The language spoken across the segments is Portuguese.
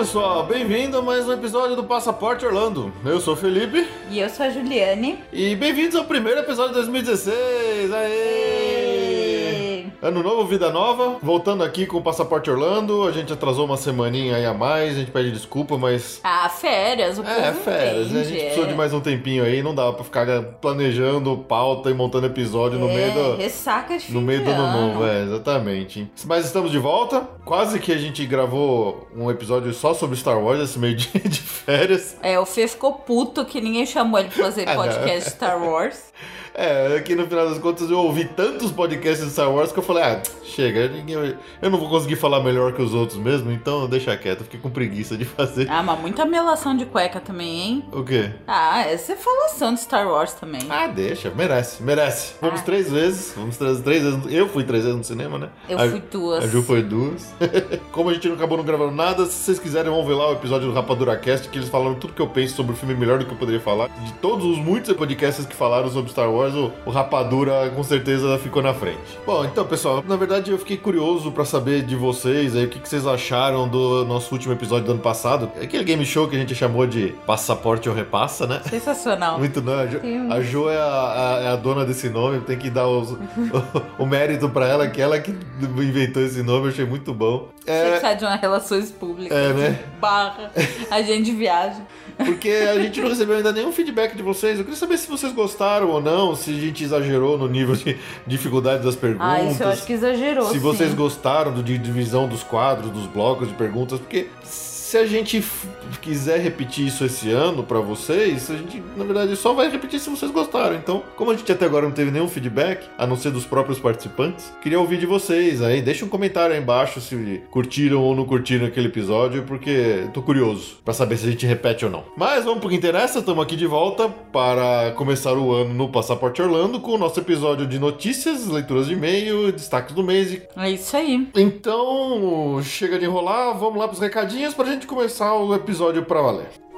Pessoal, bem-vindo a mais um episódio do Passaporte Orlando. Eu sou o Felipe. E eu sou a Juliane. E bem-vindos ao primeiro episódio de 2016. Aê! Ano novo, vida nova. Voltando aqui com o Passaporte Orlando. A gente atrasou uma semaninha aí a mais. A gente pede desculpa, mas. Ah, férias, o É, férias. Entende, a gente precisou de mais um tempinho aí. Não dava pra ficar planejando pauta e montando episódio é, no meio do. Ressaca de No meio do ano novo, é, exatamente. Mas estamos de volta. Quase que a gente gravou um episódio só sobre Star Wars esse meio dia de férias. É, o Fê ficou puto que ninguém chamou ele pra fazer podcast Star Wars. É, aqui no final das contas eu ouvi tantos podcasts de Star Wars que eu falei, ah, chega, ninguém, eu não vou conseguir falar melhor que os outros mesmo, então deixa quieto, fiquei com preguiça de fazer. Ah, mas muita melação de cueca também, hein? O quê? Ah, essa é falação de Star Wars também. Ah, deixa, merece, merece. Vamos ah. três vezes, vamos três, três vezes, eu fui três vezes no cinema, né? Eu a, fui duas. A Ju foi duas. Como a gente não acabou não gravando nada, se vocês quiserem vão ver lá o episódio do Rapadura Cast, que eles falaram tudo que eu penso sobre o filme melhor do que eu poderia falar. De todos os muitos podcasts que falaram sobre Star Wars, o, o rapadura com certeza ficou na frente. Bom, então pessoal, na verdade eu fiquei curioso para saber de vocês aí o que, que, vocês acharam do nosso último episódio do ano passado. Aquele game show que a gente chamou de Passaporte ou Repassa, né? Sensacional. Muito não. A Jo, a jo é, a, a, é, a, dona desse nome, tem que dar os, o, o, mérito para ela, que ela que inventou esse nome, eu achei muito bom. É... Você de uma relações públicas. É, né? Barra, agente de viagem. Porque a gente não recebeu ainda nenhum feedback de vocês. Eu queria saber se vocês gostaram ou não, se a gente exagerou no nível de dificuldade das perguntas. Ah, isso eu acho que exagerou. Se sim. vocês gostaram de divisão dos quadros, dos blocos de perguntas, porque se a gente quiser repetir isso esse ano para vocês, a gente, na verdade, só vai repetir se vocês gostaram. Então, como a gente até agora não teve nenhum feedback, a não ser dos próprios participantes, queria ouvir de vocês aí. Deixa um comentário aí embaixo se curtiram ou não curtiram aquele episódio, porque tô curioso para saber se a gente repete ou não. Mas vamos pro que interessa, estamos aqui de volta para começar o ano no Passaporte Orlando com o nosso episódio de notícias, leituras de e-mail, destaques do mês. É isso aí. Então, chega de enrolar, vamos lá pros recadinhos pra gente gente começar o episódio para valer.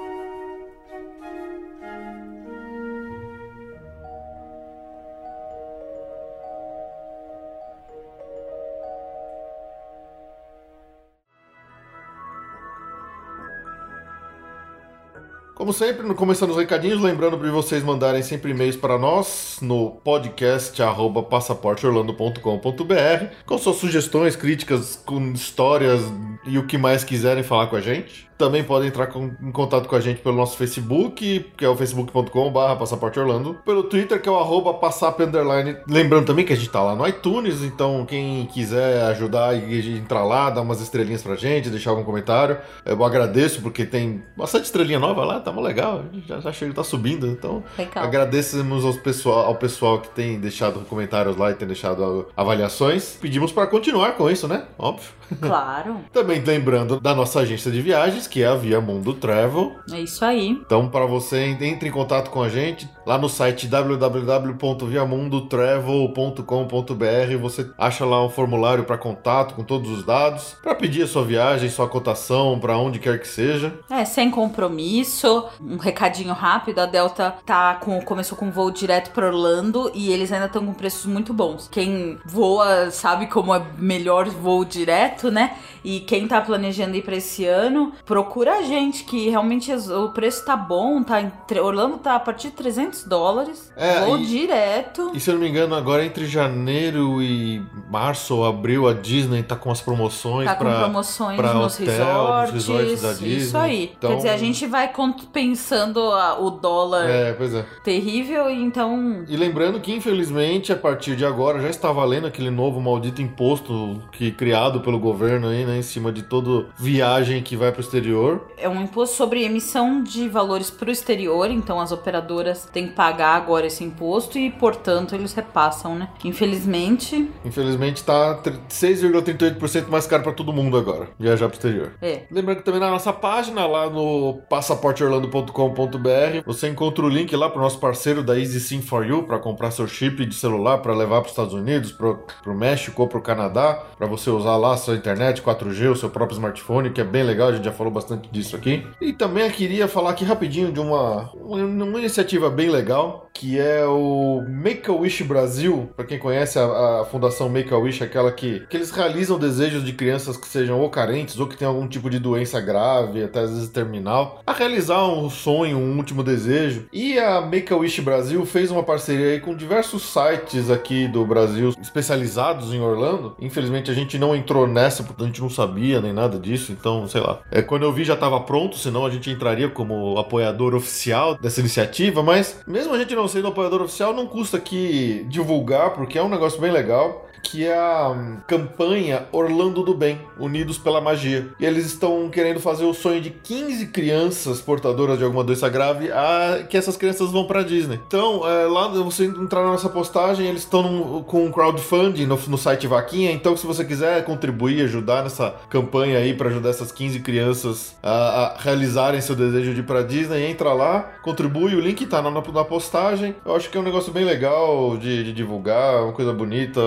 Como sempre, começando os recadinhos, lembrando para vocês mandarem sempre e-mails para nós no podcast passaporteorlando.com.br com suas sugestões, críticas, com histórias e o que mais quiserem falar com a gente. Também podem entrar com, em contato com a gente pelo nosso Facebook, que é o facebook.com.br Passaporte Orlando, pelo Twitter, que é o arroba passap underline. Lembrando também que a gente tá lá no iTunes, então quem quiser ajudar e entrar lá, dar umas estrelinhas pra gente, deixar algum comentário, eu agradeço, porque tem bastante estrelinha nova lá, tá legal, já, já chega, tá subindo, então legal. agradecemos ao pessoal, ao pessoal que tem deixado comentários lá e tem deixado avaliações. Pedimos para continuar com isso, né? Óbvio. Claro. Também lembrando da nossa agência de viagens, que é a Via Mundo Travel. É isso aí. Então, para você, entre em contato com a gente lá no site www.viamundotravel.com.br. Você acha lá um formulário para contato com todos os dados, para pedir a sua viagem, sua cotação, para onde quer que seja. É, sem compromisso. Um recadinho rápido: a Delta tá com, começou com voo direto para Orlando e eles ainda estão com preços muito bons. Quem voa sabe como é melhor voo direto, né? E quem tá planejando ir para esse ano, procura a gente, que realmente o preço tá bom, tá? Orlando tá a partir de 300 500 dólares. É, vou e- direto. E se eu não me engano, agora entre janeiro e março ou abril, a Disney tá com as promoções Tá com pra. promoções pra nos hotel, nos resorts, resorts da Isso Disney. aí. Então- Quer dizer, a gente vai compensando a- o dólar É, pois é. terrível, então. E lembrando que, infelizmente, a partir de agora já está valendo aquele novo maldito imposto que criado pelo governo aí, né, em cima de toda viagem que vai pro exterior. É um imposto sobre emissão de valores para o exterior, então as operadoras têm que pagar agora esse imposto e, portanto, eles repassam, né? Infelizmente, Infelizmente tá tr- 6,38% mais caro para todo mundo agora, viajar pro exterior. é. Lembrando que também na nossa página, lá no passaporteorlando.com.br, você encontra o link lá pro nosso parceiro da Easy Sim for You para comprar seu chip de celular para levar para os Estados Unidos, pro, pro México ou pro Canadá, para você usar lá a sua internet 4G, o seu próprio smartphone, que é bem legal, a gente já falou bastante disso aqui. E também queria falar aqui rapidinho de uma, uma iniciativa bem legal, que é o Make a Wish Brasil. Para quem conhece a, a fundação Make a Wish, aquela que, que eles realizam desejos de crianças que sejam ou carentes ou que tenham algum tipo de doença grave, até às vezes terminal, a realizar um sonho, um último desejo. E a Make a Wish Brasil fez uma parceria com diversos sites aqui do Brasil especializados em Orlando. Infelizmente a gente não entrou nessa porque a gente não sabia nem nada disso, então sei lá. É, quando eu vi já estava pronto, senão a gente entraria como apoiador oficial dessa iniciativa, mas mesmo a gente não sendo apoiador oficial, não custa aqui divulgar porque é um negócio bem legal que é a hum, campanha Orlando do Bem, Unidos pela Magia. E eles estão querendo fazer o sonho de 15 crianças portadoras de alguma doença grave a que essas crianças vão pra Disney. Então, é, lá você entrar na nossa postagem, eles estão com um crowdfunding no, no site Vaquinha. Então, se você quiser contribuir, ajudar nessa campanha aí para ajudar essas 15 crianças a, a realizarem seu desejo de ir pra Disney, entra lá, contribui. O link tá na, na postagem. Eu acho que é um negócio bem legal de, de divulgar, uma coisa bonita.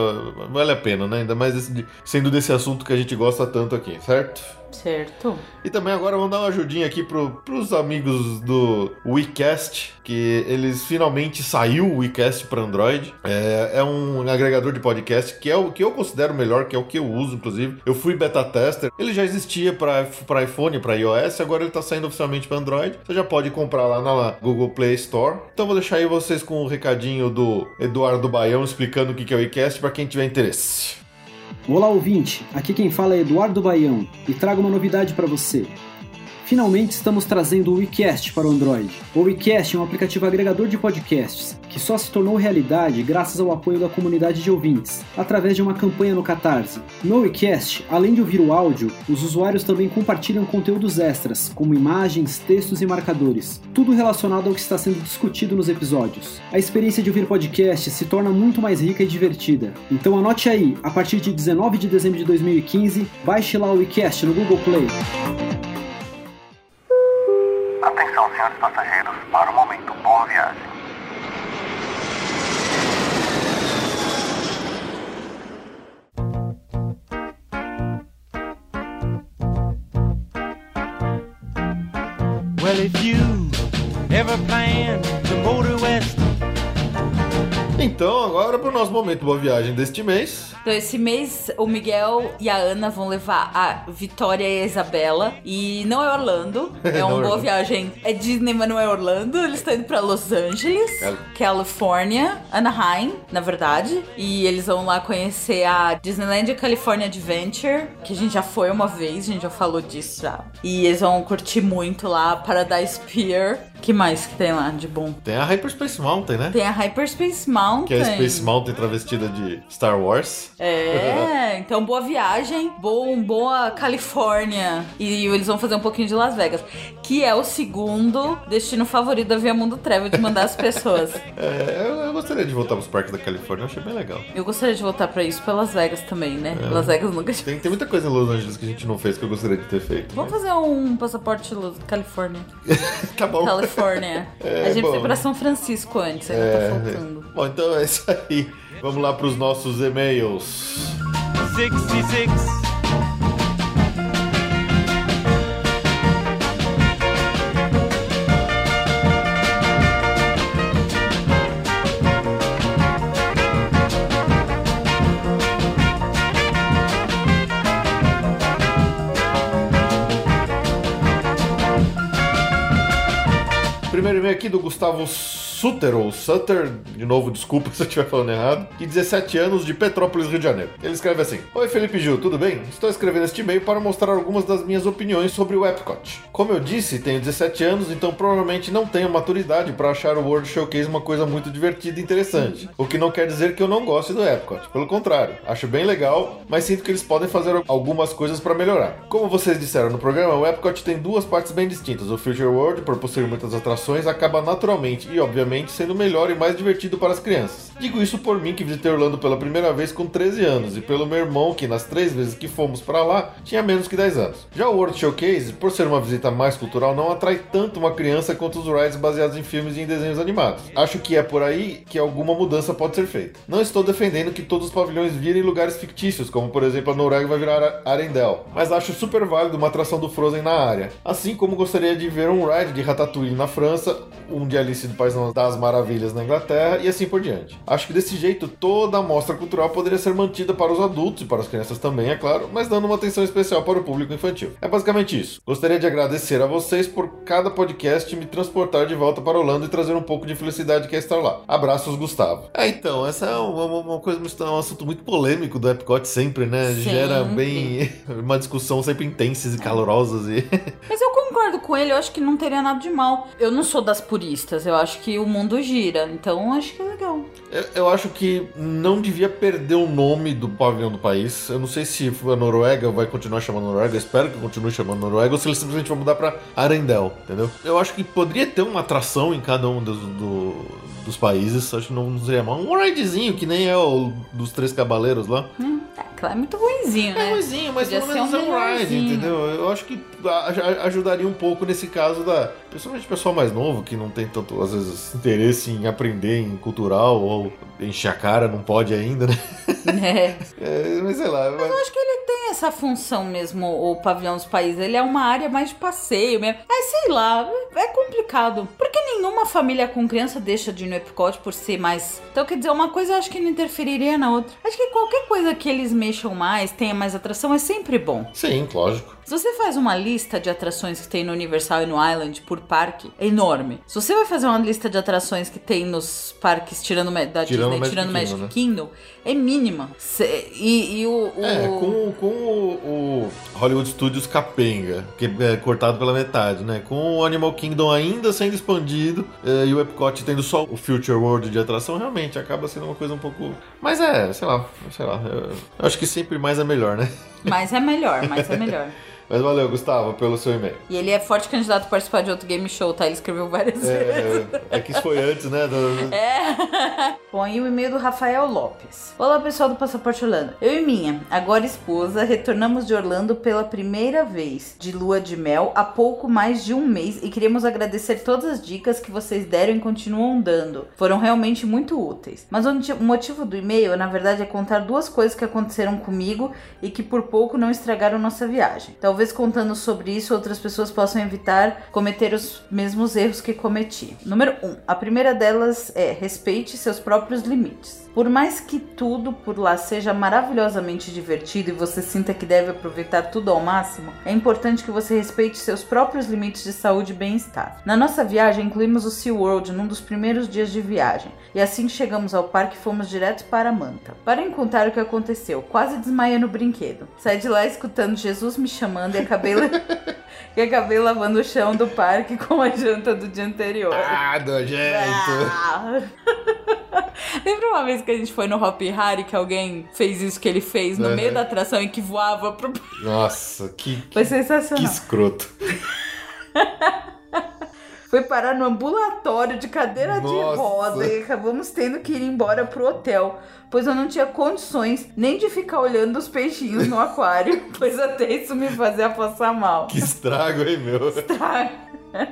Vale a pena, né? Ainda mais sendo desse assunto que a gente gosta tanto aqui, certo? Certo. E também agora vamos dar uma ajudinha aqui pro, pros amigos do WeCast, que eles finalmente saiu o WeCast para Android. É, é um agregador de podcast que é o que eu considero melhor, que é o que eu uso, inclusive. Eu fui beta tester. Ele já existia para iPhone, para iOS, agora ele tá saindo oficialmente para Android. Você já pode comprar lá na Google Play Store. Então vou deixar aí vocês com o recadinho do Eduardo Baião explicando o que que é o WeCast para quem tiver interesse. Olá ouvinte, aqui quem fala é Eduardo Baião e trago uma novidade para você. Finalmente estamos trazendo o WeCast para o Android. O WeCast é um aplicativo agregador de podcasts que só se tornou realidade graças ao apoio da comunidade de ouvintes, através de uma campanha no Catarse. No WeCast, além de ouvir o áudio, os usuários também compartilham conteúdos extras, como imagens, textos e marcadores, tudo relacionado ao que está sendo discutido nos episódios. A experiência de ouvir podcast se torna muito mais rica e divertida. Então anote aí, a partir de 19 de dezembro de 2015, baixe lá o WeCast no Google Play. Atenção, senhores passageiros, para o momento. Boa viagem. Well, if you ever plan Então, agora pro nosso momento boa viagem deste mês. Então, esse mês, o Miguel e a Ana vão levar a Vitória e a Isabela. E não é Orlando. É uma é boa viagem. É Disney, mas não é Orlando. Eles estão indo pra Los Angeles, Cal- Califórnia, Anaheim, na verdade. E eles vão lá conhecer a Disneyland California Adventure, que a gente já foi uma vez, a gente já falou disso já. E eles vão curtir muito lá Paradise Pier. que mais que tem lá de bom? Tem a Hyperspace Mountain, né? Tem a Hyperspace Mountain. Que é a Space Mountain travestida de Star Wars. É, então boa viagem, bom, boa Califórnia. E eles vão fazer um pouquinho de Las Vegas, que é o segundo destino favorito da Via Mundo Travel de mandar as pessoas. É, eu, eu gostaria de voltar pros parques da Califórnia, eu achei bem legal. Eu gostaria de voltar pra isso pra Las Vegas também, né? Las Vegas nunca. Tem, tem muita coisa em Los Angeles que a gente não fez que eu gostaria de ter feito. Vamos fazer um passaporte Los- Califórnia. mas- Tá bom. Califórnia. É, a gente bom. foi pra São Francisco antes, ainda É, tá faltando. Bom, então é isso aí. Vamos lá pros nossos e-mails. 66. Primeiro e-mail aqui do Gustavo Suter, ou Sutter, de novo, desculpa se eu estiver falando errado, e 17 anos de Petrópolis, Rio de Janeiro. Ele escreve assim: Oi Felipe Gil, tudo bem? Estou escrevendo este e-mail para mostrar algumas das minhas opiniões sobre o Epcot. Como eu disse, tenho 17 anos, então provavelmente não tenho maturidade para achar o World Showcase uma coisa muito divertida e interessante. O que não quer dizer que eu não goste do Epcot. Pelo contrário, acho bem legal, mas sinto que eles podem fazer algumas coisas para melhorar. Como vocês disseram no programa, o Epcot tem duas partes bem distintas. O Future World, por possuir muitas atrações, acaba naturalmente e obviamente sendo melhor e mais divertido para as crianças. Digo isso por mim que visitei Orlando pela primeira vez com 13 anos e pelo meu irmão que nas três vezes que fomos para lá tinha menos que 10 anos. Já o World Showcase, por ser uma visita mais cultural, não atrai tanto uma criança quanto os rides baseados em filmes e em desenhos animados. Acho que é por aí que alguma mudança pode ser feita. Não estou defendendo que todos os pavilhões virem lugares fictícios, como por exemplo a Noruega vai virar Arendelle, mas acho super válido uma atração do Frozen na área. Assim como gostaria de ver um ride de Ratatouille na França, um de Alice do País das Maravilhas na Inglaterra e assim por diante. Acho que desse jeito toda a mostra cultural poderia ser mantida para os adultos e para as crianças também, é claro, mas dando uma atenção especial para o público infantil. É basicamente isso. Gostaria de agradecer a vocês por cada podcast me transportar de volta para Holanda e trazer um pouco de felicidade que é estar lá. Abraços, Gustavo. É, então, essa é uma, uma coisa, um assunto muito polêmico do Epcot sempre, né? Sempre. Gera bem uma discussão sempre intensas e calorosas e Mas eu concordo com ele, eu acho que não teria nada de mal. Eu não sou das puristas, eu acho que o mundo gira, então acho que é legal. Eu, eu acho que não devia perder o nome do pavilhão do país. Eu não sei se a Noruega vai continuar chamando Noruega, eu espero que continue chamando Noruega, ou se eles simplesmente vão mudar pra Arendelle, entendeu? Eu acho que poderia ter uma atração em cada um dos, do- dos países, acho que não, seria mal. Um ridezinho, que nem é o dos Três Cavaleiros lá. É, claro, é muito ruimzinho, É né? ruimzinho, mas Podia pelo menos um é um ride, melhorzinho. entendeu? Eu acho que ajudaria um pouco nesse caso da. Principalmente o pessoal mais novo, que não tem tanto, às vezes, interesse em aprender em cultural ou encher a cara, não pode ainda, né? É. É, mas sei lá. mas- Eu acho que ele tem essa função mesmo, o pavilhão dos países. Ele é uma área mais de passeio mesmo. É, sei lá, é complicado. Porque nenhuma família com criança deixa de ir no Epcot por ser mais. Então, quer dizer, uma coisa eu acho que não interferiria na outra. Acho que qualquer coisa que eles mexam mais, tenha mais atração, é sempre bom. Sim, lógico. Se você faz uma lista de atrações que tem no Universal e no Island por parque, é enorme. Se você vai fazer uma lista de atrações que tem nos parques tirando da Tirando Disney, Magic tirando Magic Kingdom, né? Kingdom, é mínima. Cê- e, e o, o- É, com, com o, o Hollywood Studios capenga, que é cortado pela metade, né? Com o Animal Kingdom ainda sendo expandido eh, e o Epcot tendo só o Future World de atração, realmente acaba sendo uma coisa um pouco. Mas é, sei lá, sei lá. Eu, eu acho que sempre mais é melhor, né? Mas é melhor, mas é melhor. Mas valeu, Gustavo, pelo seu e-mail. E ele é forte candidato a participar de outro game show, tá? Ele escreveu várias vezes. É, é que isso foi antes, né? do- É. Bom, e o e-mail do Rafael Lopes. Olá, pessoal do Passaporte Orlando. Eu e minha, agora esposa, retornamos de Orlando pela primeira vez de lua de mel há pouco mais de um mês e queríamos agradecer todas as dicas que vocês deram e continuam dando. Foram realmente muito úteis. Mas o motivo do e-mail, na verdade, é contar duas coisas que aconteceram comigo e que por pouco não estragaram nossa viagem. Talvez contando sobre isso, outras pessoas possam evitar cometer os mesmos erros que cometi. Número 1. Um, a primeira delas é respeite seus próprios limites. Por mais que tudo por lá seja maravilhosamente divertido e você sinta que deve aproveitar tudo ao máximo, é importante que você respeite seus próprios limites de saúde e bem-estar. Na nossa viagem, incluímos o SeaWorld num dos primeiros dias de viagem, e assim que chegamos ao parque, fomos direto para Manta. Para em contar o que aconteceu, quase desmaiei no brinquedo. Saí de lá escutando Jesus me chamando e acabei, e acabei lavando o chão do parque com a janta do dia anterior. Ah, nojento! Ah. Lembra uma vez que a gente foi no Hop Harry que alguém fez isso que ele fez no Uhum. meio da atração e que voava pro. Nossa, que, que, Foi que sensacional. escroto. Foi parar no ambulatório de cadeira de Nossa. roda e acabamos tendo que ir embora pro hotel, pois eu não tinha condições nem de ficar olhando os peixinhos no aquário, pois até isso me fazia passar mal. Que estrago, hein, meu? Tá.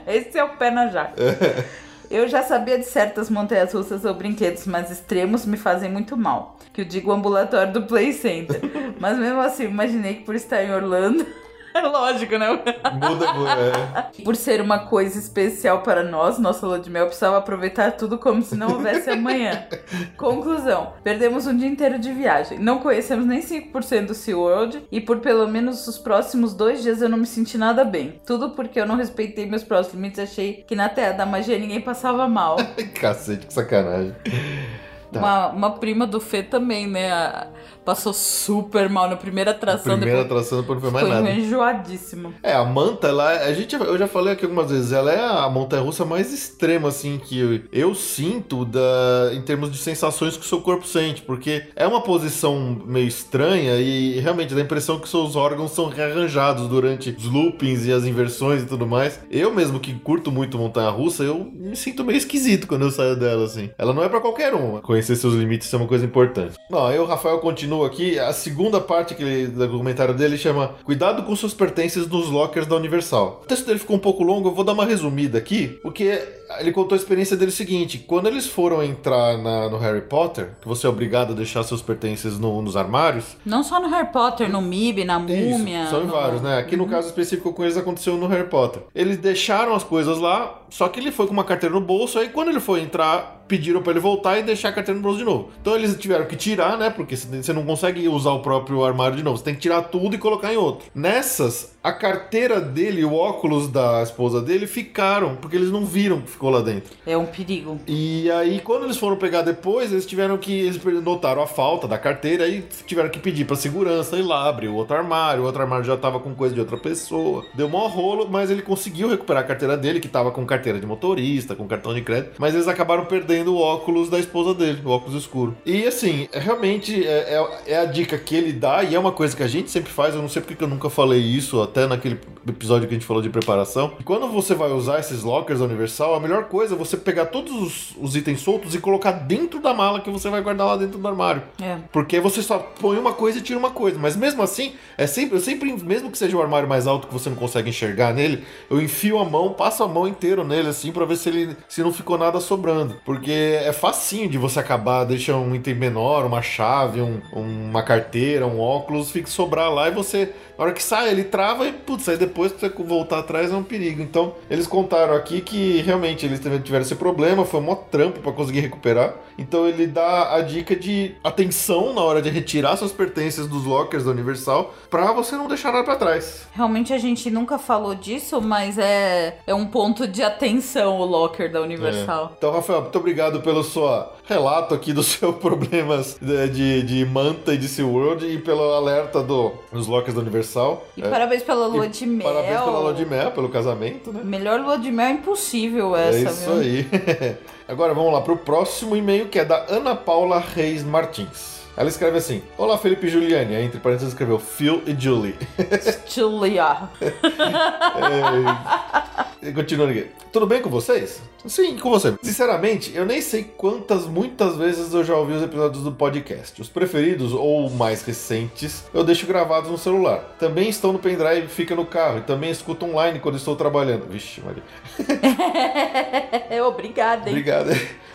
Esse é o pé na jaca. Eu já sabia de certas montanhas russas ou brinquedos, mas extremos me fazem muito mal. Que eu digo ambulatório do Play Center. Mas mesmo assim, imaginei que por estar em Orlando, lógico, né? Muda, é. Por ser uma coisa especial para nós, nossa lua de mel precisava aproveitar tudo como se não houvesse amanhã. Conclusão: perdemos um dia inteiro de viagem. Não conhecemos nem 5% do SeaWorld e por pelo menos os próximos dois dias eu não me senti nada bem. Tudo porque eu não respeitei meus próprios limites e achei que na Terra da Magia ninguém passava mal. Cacete, que sacanagem. Tá. Uma, uma prima do Fê também, né? A- Passou super mal na primeira atração. Primeira depois atração, depois não foi mais ficou nada. enjoadíssima. É, a manta, ela, a gente, eu já falei aqui algumas vezes, ela é a montanha-russa mais extrema, assim, que eu, eu sinto da, em termos de sensações que o seu corpo sente, porque é uma posição meio estranha e realmente dá a impressão que seus órgãos são rearranjados durante os loopings e as inversões e tudo mais. Eu mesmo que curto muito montanha-russa, eu me sinto meio esquisito quando eu saio dela, assim. Ela não é pra qualquer um. Conhecer seus limites é uma coisa importante. Bom, aí o Rafael aqui, a segunda parte que ele, do comentário dele chama Cuidado com suas pertences nos lockers da Universal. O texto dele ficou um pouco longo, eu vou dar uma resumida aqui, porque ele contou a experiência dele seguinte: quando eles foram entrar na- no Harry Potter, que você é obrigado a deixar seus pertences no- nos armários, Não só no Harry Potter, no MIB, na Múmia. isso, são em no- vários, né? Aqui no caso específico com eles aconteceu no Harry Potter. Eles deixaram as coisas lá, só que ele foi com uma carteira no bolso, aí quando ele foi entrar, pediram pra ele voltar e deixar a carteira no bolso de novo. Então eles tiveram que tirar, né? Porque você não consegue usar o próprio armário de novo, você tem que tirar tudo e colocar em outro. Nessas, a carteira dele e o óculos da esposa dele ficaram, porque eles não viram que ficou lá dentro. É um perigo. E aí, quando eles foram pegar depois, eles tiveram que. Eles notaram a falta da carteira e tiveram que pedir pra segurança ir lá, abrir o outro armário. O outro armário já tava com coisa de outra pessoa. Deu mó rolo, mas ele conseguiu recuperar a carteira dele, que tava com carteira de motorista, com cartão de crédito. Mas eles acabaram perdendo o óculos da esposa dele, o óculos escuro. E assim, realmente é, é- é a dica que ele dá, e é uma coisa que a gente sempre faz. Eu não sei porque que eu nunca falei isso, até naquele episódio que a gente falou de preparação. Quando você vai usar esses lockers da Universal, a melhor coisa é você pegar todos os, os itens soltos e colocar dentro da mala que você vai guardar lá dentro do armário. É. Porque você só põe uma coisa e tira uma coisa. Mas mesmo assim, é sempre, eu sempre, mesmo que seja o armário mais alto que você não consegue enxergar nele, eu enfio a mão, passo a mão inteiro nele assim pra ver se ele se não ficou nada sobrando. Porque é facinho de você acabar, deixa um item menor, uma chave, um- uma carteira, um óculos, fica sobrar lá e você na hora que sai, ele trava e, putz, aí depois pra você voltar atrás é um perigo. Então, eles contaram aqui que realmente eles tiveram esse problema, foi um mó trampo pra conseguir recuperar. Então, ele dá a dica de atenção na hora de retirar suas pertences dos lockers da Universal pra você não deixar nada pra trás. Realmente a gente nunca falou disso, mas é, é um ponto de atenção o locker da Universal. Então, Rafael, muito obrigado pelo seu relato aqui dos seus problemas de, de, de manta e de SeaWorld e pelo alerta do, dos lockers da Universal. E É, parabéns pela lua e de mel. Parabéns pela lua de mel, pelo casamento, né? Melhor lua de mel impossível essa, é isso viu? aí. Agora vamos lá pro próximo e-mail que é da Ana Paula Reis Martins. Ela escreve assim: Olá Felipe e Juliane. Aí, entre parênteses escreveu Phil e Julie. Julia. E Continuando aqui. Tudo bem com vocês? Sim, com você. Sinceramente, eu nem sei quantas, muitas vezes eu já ouvi os episódios do podcast. Os preferidos ou mais recentes eu deixo gravados no celular. Também estão no pendrive e fica no carro. E também escuto online quando estou trabalhando. Vixe, Maria. Obrigada, hein? Obrigado.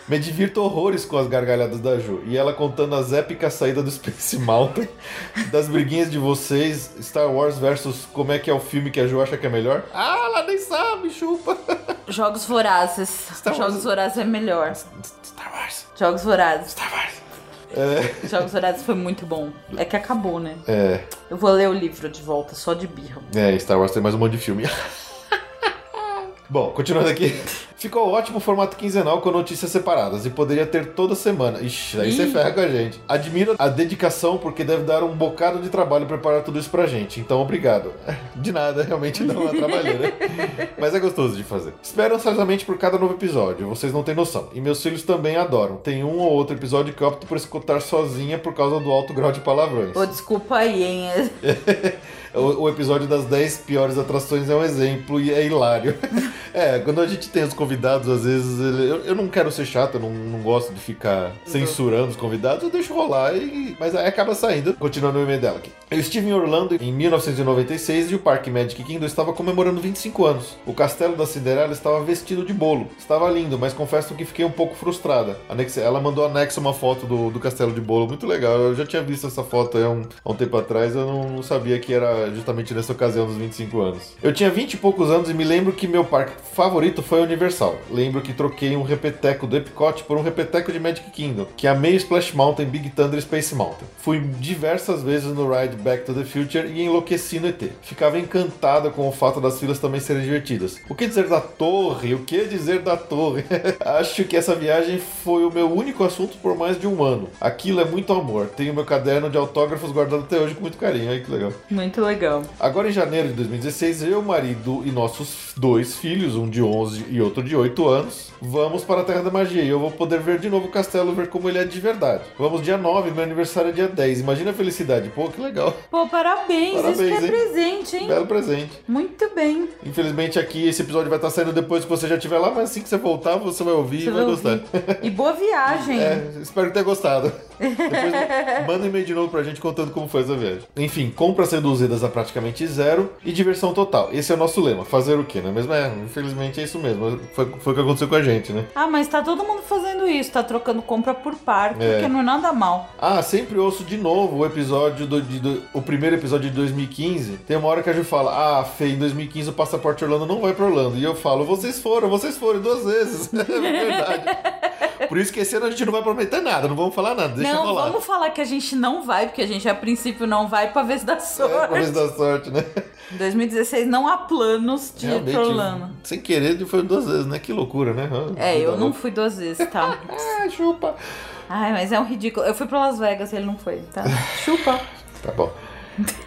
Me divirto horrores com as gargalhadas da Ju. E ela contando as épicas saídas do Space Mountain, das briguinhas de vocês, Star Wars versus como é que é o filme que a Ju acha que é melhor. Ah, ela nem sabe, chupa. Jogos Vorazes. Star Wars. Jogos Vorazes é melhor. Star Wars, Jogos Vorazes. Star Wars. É, Jogos Vorazes foi muito bom. É que acabou, né? é, Eu vou ler o livro de volta, só de birra. é, Star Wars tem mais um monte de filme. Bom, continuando aqui. Ficou ótimo o formato quinzenal com notícias separadas e poderia ter toda semana. Ixi, aí você ferra com a gente. Admiro a dedicação porque deve dar um bocado de trabalho preparar tudo isso pra gente. Então, obrigado. De nada, realmente não é trabalho, né? Mas é gostoso de fazer. Espero ansiosamente por cada novo episódio, vocês não têm noção. E meus filhos também adoram. Tem um ou outro episódio que eu opto por escutar sozinha por causa do alto grau de palavrões. Ô, desculpa aí, hein? O, o episódio das 10 piores atrações é um exemplo e é hilário. é, quando a gente tem os convidados, às vezes. eu, eu não quero ser chato, eu não, não gosto de ficar censurando os convidados, eu deixo rolar e mas aí acaba saindo. Continuando o e-mail dela aqui. Eu estive em Orlando em 1996 e o Parque Magic Kingdom estava comemorando 25 anos. O castelo da Cinderela estava vestido de bolo. Estava lindo, mas confesso que fiquei um pouco frustrada. Ela mandou anexo uma foto do, do castelo de bolo, muito legal. Eu já tinha visto essa foto há um, há um tempo atrás, eu não, não sabia que era justamente nessa ocasião dos 25 anos. Eu tinha 20 e poucos anos e me lembro que meu parque favorito foi Universal. Lembro que troquei um repeteco do Epcot por um repeteco de Magic Kingdom, que amei Splash Mountain, Big Thunder e Space Mountain. Fui diversas vezes no ride Back to the Future e enlouqueci no ET. Ficava encantada com o fato das filas também serem divertidas. O que dizer da torre? O que dizer da torre? Acho que essa viagem foi o meu único assunto por mais de um ano. Aquilo é muito amor. Tenho meu caderno de autógrafos guardado até hoje com muito carinho. Aí que legal. Muito legal. Agora em janeiro de 2016, eu, marido e nossos dois filhos, um de 11 e outro de 8 anos, vamos para a Terra da Magia e eu vou poder ver de novo o castelo, ver como ele é de verdade. Vamos dia 9, meu aniversário é dia 10. Imagina a felicidade. Pô, que legal. Pô, parabéns. Isso Parabéns, que é hein? presente, hein? Belo presente. Muito bem. Infelizmente aqui esse episódio vai estar saindo depois que você já estiver lá, mas assim que você voltar, você vai ouvir Você e vai vai gostar. E boa viagem. É, espero tenha gostado. Depois manda um e-mail de novo pra gente contando como foi essa viagem. Enfim, compras reduzidas a praticamente zero e diversão total. Esse é o nosso lema. Fazer o quê, não é mesmo? É, infelizmente é isso mesmo. Foi, foi o que aconteceu com a gente, né? Ah, mas tá todo mundo fazendo isso, tá trocando compra por É. porque não é nada mal. Ah, sempre ouço de novo o episódio do, de- do- o primeiro episódio de 2015. Tem uma hora que a gente fala: "Ah, Fê, em 2015 o passaporte Orlando não vai pra Orlando". E eu falo: "Vocês foram, vocês foram duas vezes". é verdade. Por isso que esse ano a gente não vai prometer nada, não vamos falar nada, deixa não, rolar. vamos falar que a gente não vai, porque a gente a princípio não vai pra ver se dá É, sorte. pra ver dá sorte, né? Em 2016 não há planos de ir pra Orlando. sem querer, ele foi duas vezes, né? Que loucura, né? Ah, É, eu não fui duas vezes, tá? Ah, chupa. Ai, mas é um ridículo. Eu fui pra Las Vegas e ele não foi, tá? Chupa. Tá bom.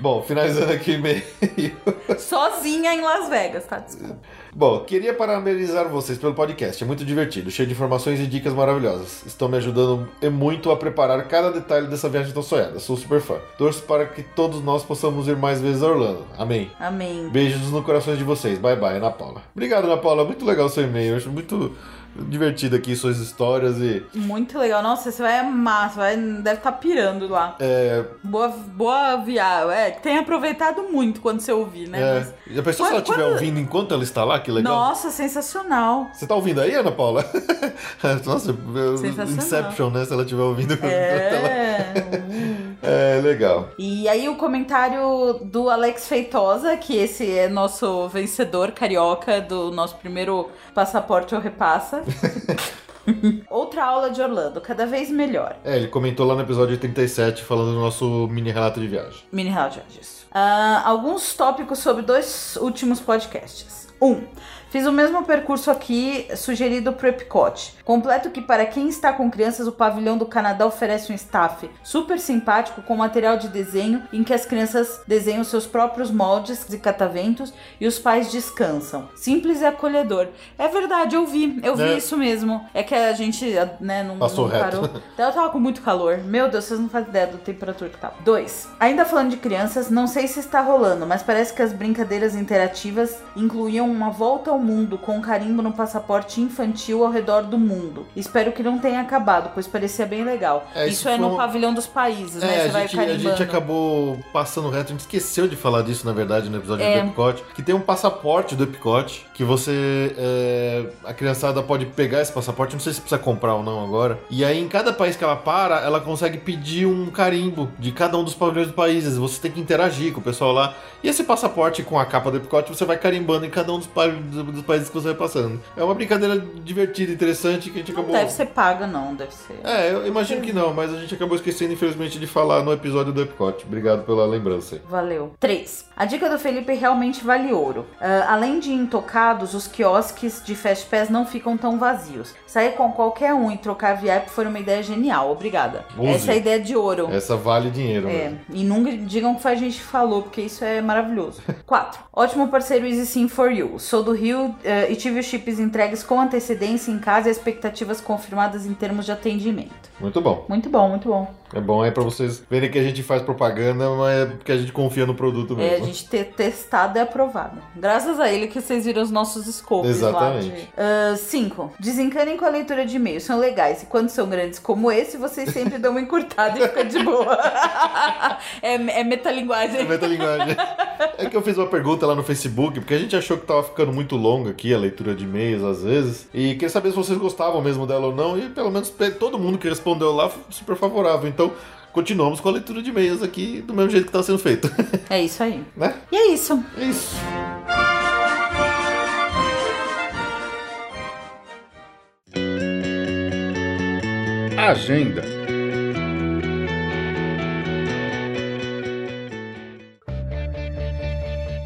Bom, finalizando aqui o e-mail. Sozinha em Las Vegas, tá? Desculpa. Bom, queria parabenizar vocês pelo podcast. É muito divertido, cheio de informações e dicas maravilhosas. Estão me ajudando e muito a preparar cada detalhe dessa viagem tão sonhada. Sou super fã. Torço para que todos nós possamos ir mais vezes a Orlando. Amém. Amém. Beijos no coração de vocês. Bye bye, Ana Paula. Obrigado, Ana Paula. Muito legal o seu e-mail. Eu acho muito divertido aqui suas histórias e. Muito legal. Nossa, você vai amar, você vai, deve estar pirando lá. É, Boa, boa viagem. É, tem aproveitado muito quando você ouvir, né? é, Mas- já pensou se ela Quando- estiver quando- ouvindo enquanto ela está lá? Que legal. Nossa, sensacional. Você tá ouvindo aí, Ana Paula? Nossa. Inception, né? Se ela estiver ouvindo. enquanto ela- É. É, legal. E aí o comentário do Alex Feitosa, que esse é nosso vencedor carioca do nosso primeiro passaporte ou repassa. Outra aula de Orlando, cada vez melhor. É, ele comentou lá no episódio 87, falando do nosso mini relato de viagem. Mini relato disso. Ah, alguns tópicos sobre dois últimos podcasts. Um, fiz o mesmo percurso aqui sugerido pro Epcot. Completo que para quem está com crianças, o pavilhão do Canadá oferece um staff super simpático com material de desenho em que as crianças desenham seus próprios moldes e cataventos e os pais descansam. Simples e acolhedor. É verdade, eu vi, eu vi É. isso mesmo. É que a gente, né, não, Passou não reto. parou. Então eu tava com muito calor. Meu Deus, vocês não fazem ideia do temperatura que tava. Dois. Ainda falando de crianças, não sei se está rolando, mas parece que as brincadeiras interativas incluíam uma volta ao mundo com um carimbo no passaporte infantil ao redor do mundo. Espero que não tenha acabado, pois parecia bem legal. É, isso isso é no um- pavilhão dos países, né? É, Você a vai gente, a carimbando. gente acabou passando reto, a gente esqueceu de falar disso, na verdade, no episódio É. do Epcot, que tem um passaporte do Epcot, que você, é, a criançada pode pegar esse passaporte, não sei se precisa comprar ou não agora, e aí em cada país que ela para, ela consegue pedir um carimbo de cada um dos pavilhões do países, você tem que interagir com o pessoal lá, e esse passaporte com a capa do Epcot, você vai carimbando em cada um dos, dos países que você vai passando. É uma brincadeira divertida, interessante, que a gente Não acabou... deve ser paga, não, deve ser. É, eu imagino que não, mas a gente acabou esquecendo, infelizmente, de falar no episódio do Epcot. Obrigado pela lembrança. Valeu. 3. A dica do Felipe realmente vale ouro. Ah, além de intocados, os quiosques de Fast Pass não ficam tão vazios. Sair com qualquer um e trocar VIP foi uma ideia genial. Obrigada. Use. Essa é a ideia de ouro. Essa vale dinheiro. É, mesmo. e nunca digam que foi a gente falou, porque isso é maravilhoso. 4. Ótimo parceiro Easy Sim for You. Sou do Rio eh, e tive os chips entregues com antecedência em casa e expectativas confirmadas em termos de atendimento. Muito bom. Muito bom, muito bom. É bom aí pra vocês verem que a gente faz propaganda, mas é porque a gente confia no produto É, a mesmo. gente ter testado e aprovado. Graças a ele que vocês viram os nossos scopes Exatamente. lá. De... Ah, cinco. Desencanem com a leitura de e-mails. São legais. E quando são grandes como esse, vocês sempre dão uma encurtada e fica de boa. é, é metalinguagem. É metalinguagem. É que eu fiz uma pergunta lá no Facebook, porque a gente achou que tava ficando muito longa aqui a leitura de e-mails às vezes. E queria saber se vocês gostavam mesmo dela ou não. E pelo menos todo mundo que respondeu lá foi super favorável. Então, continuamos com a leitura de e-mails aqui do mesmo jeito que tá sendo feito. É isso aí. né? E é isso. É isso. Agenda.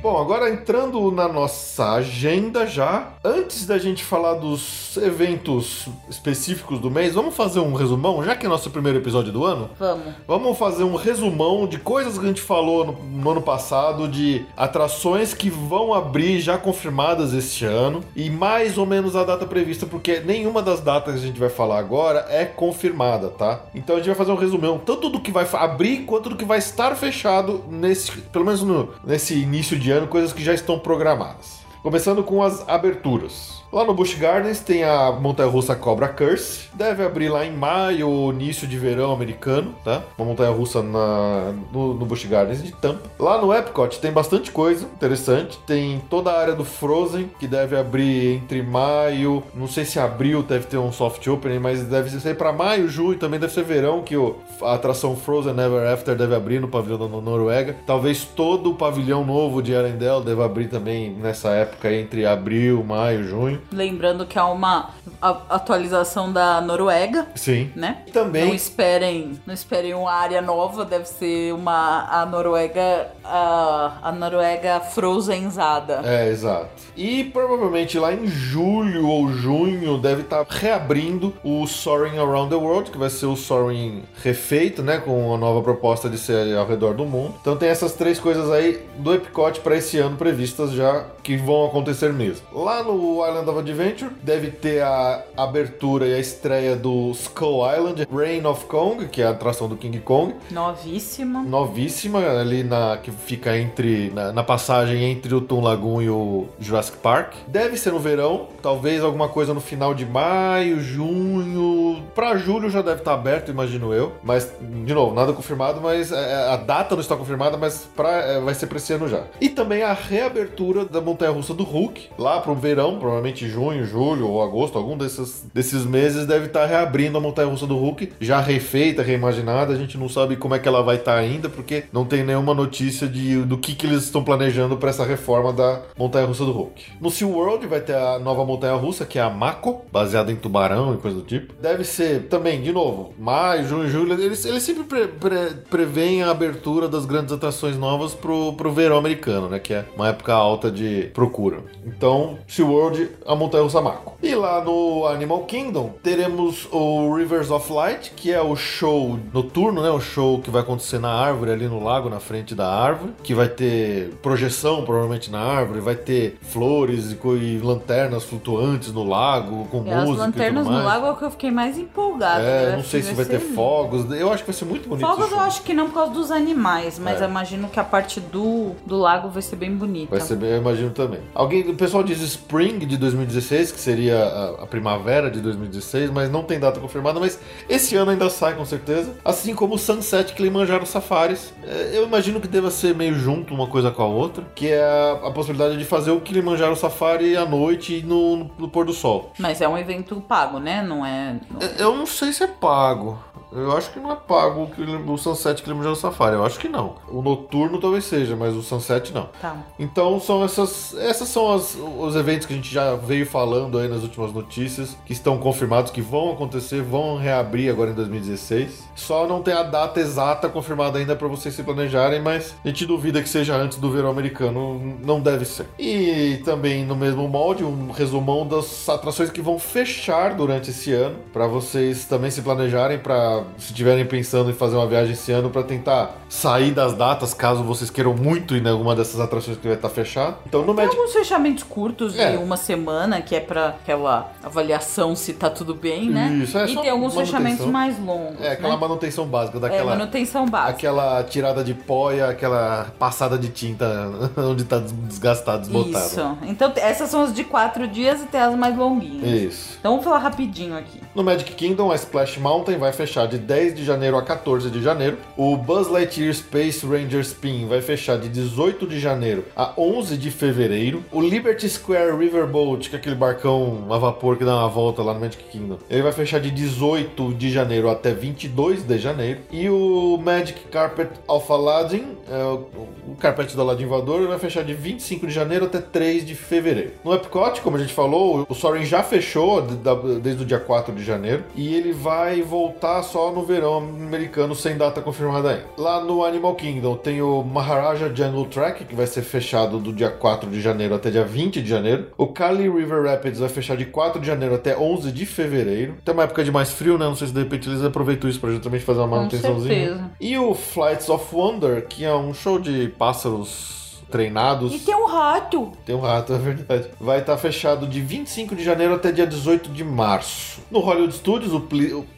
Bom, agora entrando na nossa agenda já, antes da gente falar dos eventos específicos do mês, vamos fazer um resumão, já que é nosso primeiro episódio do ano? Vamos. Vamos fazer um resumão de coisas que a gente falou no, no ano passado, de atrações que vão abrir já confirmadas este ano e mais ou menos a data prevista, porque nenhuma das datas que a gente vai falar agora é confirmada, tá? Então a gente vai fazer um resumão tanto do que vai abrir quanto do que vai estar fechado nesse, pelo menos no- nesse início de ano, coisas que já estão programadas. Começando com as aberturas. Lá no Busch Gardens tem a montanha-russa Cobra Curse. Deve abrir lá em maio início de verão americano, tá? Uma montanha-russa na- no, no Busch Gardens de Tampa. Lá no Epcot tem bastante coisa interessante. Tem toda a área do Frozen, que deve abrir entre maio... Não sei se abril deve ter um soft opening, mas deve ser para maio, junho. Também deve ser verão, que o, a atração Frozen Never After deve abrir no pavilhão da Noruega. Talvez todo o pavilhão novo de Arendelle deva abrir também nessa época, entre abril, maio, junho. Lembrando que é uma atualização da Noruega, Sim. né? Também Não esperem, não esperem uma área nova, deve ser uma a Noruega a, a Noruega frozenzada. É, exato. E provavelmente lá em julho ou junho deve estar reabrindo o Soaring Around the World, que vai ser o Soaring refeito, né? Com a nova proposta de ser ao redor do mundo. Então tem essas três coisas aí do Epcot para esse ano previstas já que vão acontecer mesmo. Lá no Island of Adventure deve ter a abertura e a estreia do Skull Island, Reign of Kong, que é a atração do King Kong Novíssima. novíssima ali na que fica entre na, na passagem entre o Toon Lagoon e o Jurassic Park. Deve ser no verão, talvez alguma coisa no final de maio, junho, Pra julho já deve estar aberto, imagino eu. Mas de novo, nada confirmado, mas é, a data não está confirmada, mas pra, é, vai ser para esse ano já. E também a reabertura da montanha-russa do Hulk lá pro verão, provavelmente junho, julho ou agosto, algum desses desses meses deve estar reabrindo a montanha-russa do Hulk, já refeita, reimaginada. A gente não sabe como é que ela vai estar ainda, porque não tem nenhuma notícia de, do que, que eles estão planejando para essa reforma da montanha-russa do Hulk. No SeaWorld vai ter a nova montanha-russa, que é a Mako, baseada em tubarão e coisa do tipo. Deve ser também, de novo, maio, junho, julho. Eles, eles sempre pre, pre, preveem a abertura das grandes atrações novas pro, pro verão americano, né? Que é uma época alta de procura. Então, SeaWorld, a montanha-russa Mako. E lá no Animal Kingdom, teremos o Rivers of Light, que é o show noturno, né? O show que vai acontecer na árvore, ali no lago, na frente da árvore. Que vai ter projeção, provavelmente, na árvore. Vai ter flores e, e lanternas flutuantes no lago, com E as música lanternas no lago é o que eu fiquei mais empolgada. É, Eu não sei se vai ser ter lindo. fogos. Eu acho que vai ser muito bonito. Fogos eu acho que não por causa dos animais, mas É. eu imagino que a parte do, do lago vai ser bem bonita. Vai ser bem, eu imagino também. Alguém, o pessoal diz Spring de 2016, que seria a, a primavera de 2016, mas não tem data confirmada, mas esse ano ainda sai com certeza. Assim como o Sunset Kilimanjaro Safaris. É, Eu imagino que deva ser meio junto uma coisa com a outra, que é a, a possibilidade de fazer o Kilimanjaro Safari à noite no, no- no pôr do sol. Mas é um evento pago, né? Não é. Eu não sei se é pago. Eu acho que não é pago o o Sunset Kilimanjaro Safari. Eu acho que não. O noturno talvez seja, mas o Sunset não. Tá. Então são essas, essas são as- os eventos que a gente já veio falando aí nas últimas notícias, que estão confirmados que vão acontecer, vão reabrir agora em 2016. Só não tem a data exata confirmada ainda para vocês se planejarem, mas a gente duvida que seja antes do verão americano, não deve ser. E também no mesmo molde, um resumão das atrações que vão fechar durante esse ano, para vocês também se planejarem para se estiverem pensando em fazer uma viagem esse ano, pra tentar sair das datas, caso vocês queiram muito ir em alguma dessas atrações que vai estar fechado. Então no Tem Magic alguns fechamentos curtos de É. uma semana, que é pra aquela avaliação se tá tudo bem, né? Isso, é e tem alguns manutenção. fechamentos mais longos. É aquela né? manutenção básica É, daquela. manutenção básica. Aquela tirada de pó e aquela passada de tinta onde tá des- desgastado, desbotado. Isso. Então, essas são as de quatro dias e tem as mais longuinhas. Isso. Então, vamos falar rapidinho aqui. No Magic Kingdom, a Splash Mountain vai fechar de 10 de janeiro a 14 de janeiro. O Buzz Lightyear Space Ranger Spin vai fechar de 18 de janeiro a 11 de fevereiro. O Liberty Square Riverboat, que é aquele barcão a vapor que dá uma volta lá no Magic Kingdom, ele vai fechar de 18 de janeiro até 22 de janeiro. E o Magic Carpet of Aladdin, é, o, o carpete do Aladdin ele vai fechar de 25 de janeiro até 3 de fevereiro. No Epcot, como a gente falou, o Soaring já fechou de- desde o dia 4 de janeiro e ele vai voltar só no verão americano sem data confirmada ainda. Lá no Animal Kingdom tem o Maharaja Jungle Track, que vai ser fechado do dia 4 de janeiro até dia 20 de janeiro. O Kali River Rapids vai fechar de 4 de janeiro até 11 de fevereiro. Tem uma época de mais frio, né? Não sei se de repente eles aproveitam isso pra justamente fazer uma manutençãozinha. E o Flights of Wonder, que é um show de pássaros treinados. E tem um rato. Tem um rato, é verdade. Vai estar fechado de 25 de janeiro até dia 18 de março. No Hollywood Studios, o,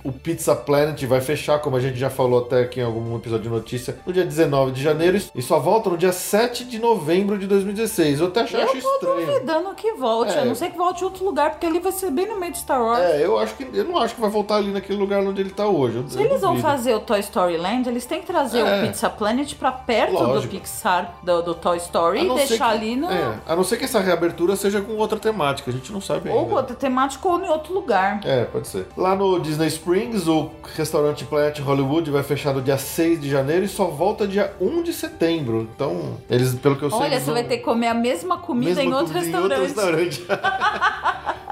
o- Pizza Planet vai fechar, como a gente já falou até aqui em algum episódio de notícia, no dia 19 de janeiro e só volta no dia 7 de novembro de 2016. Eu até acho, Eu acho tô estranho. duvidando que volte. É. A não ser que volte em outro lugar, porque ali vai ser bem no meio de Star Wars. É, eu acho que eu não acho que vai voltar ali naquele lugar onde ele tá hoje. Eu- Se eu eles vão duvido. fazer o Toy Story Land, eles têm que trazer É. o Pizza Planet pra perto do Lógico. Pixar, do, do Toy A Story, e deixar que- ali no. É, a não ser que essa reabertura seja com outra temática, a gente não sabe ainda. Ou outra temática ou em outro lugar. É, pode ser. Lá no Disney Springs, o restaurante Planet Hollywood vai fechar no dia 6 de janeiro e só volta dia 1 de setembro. Então, eles, pelo que eu sei. Olha, você vão- vai ter que comer a mesma comida mesma em outro comida restaurante. restaurante.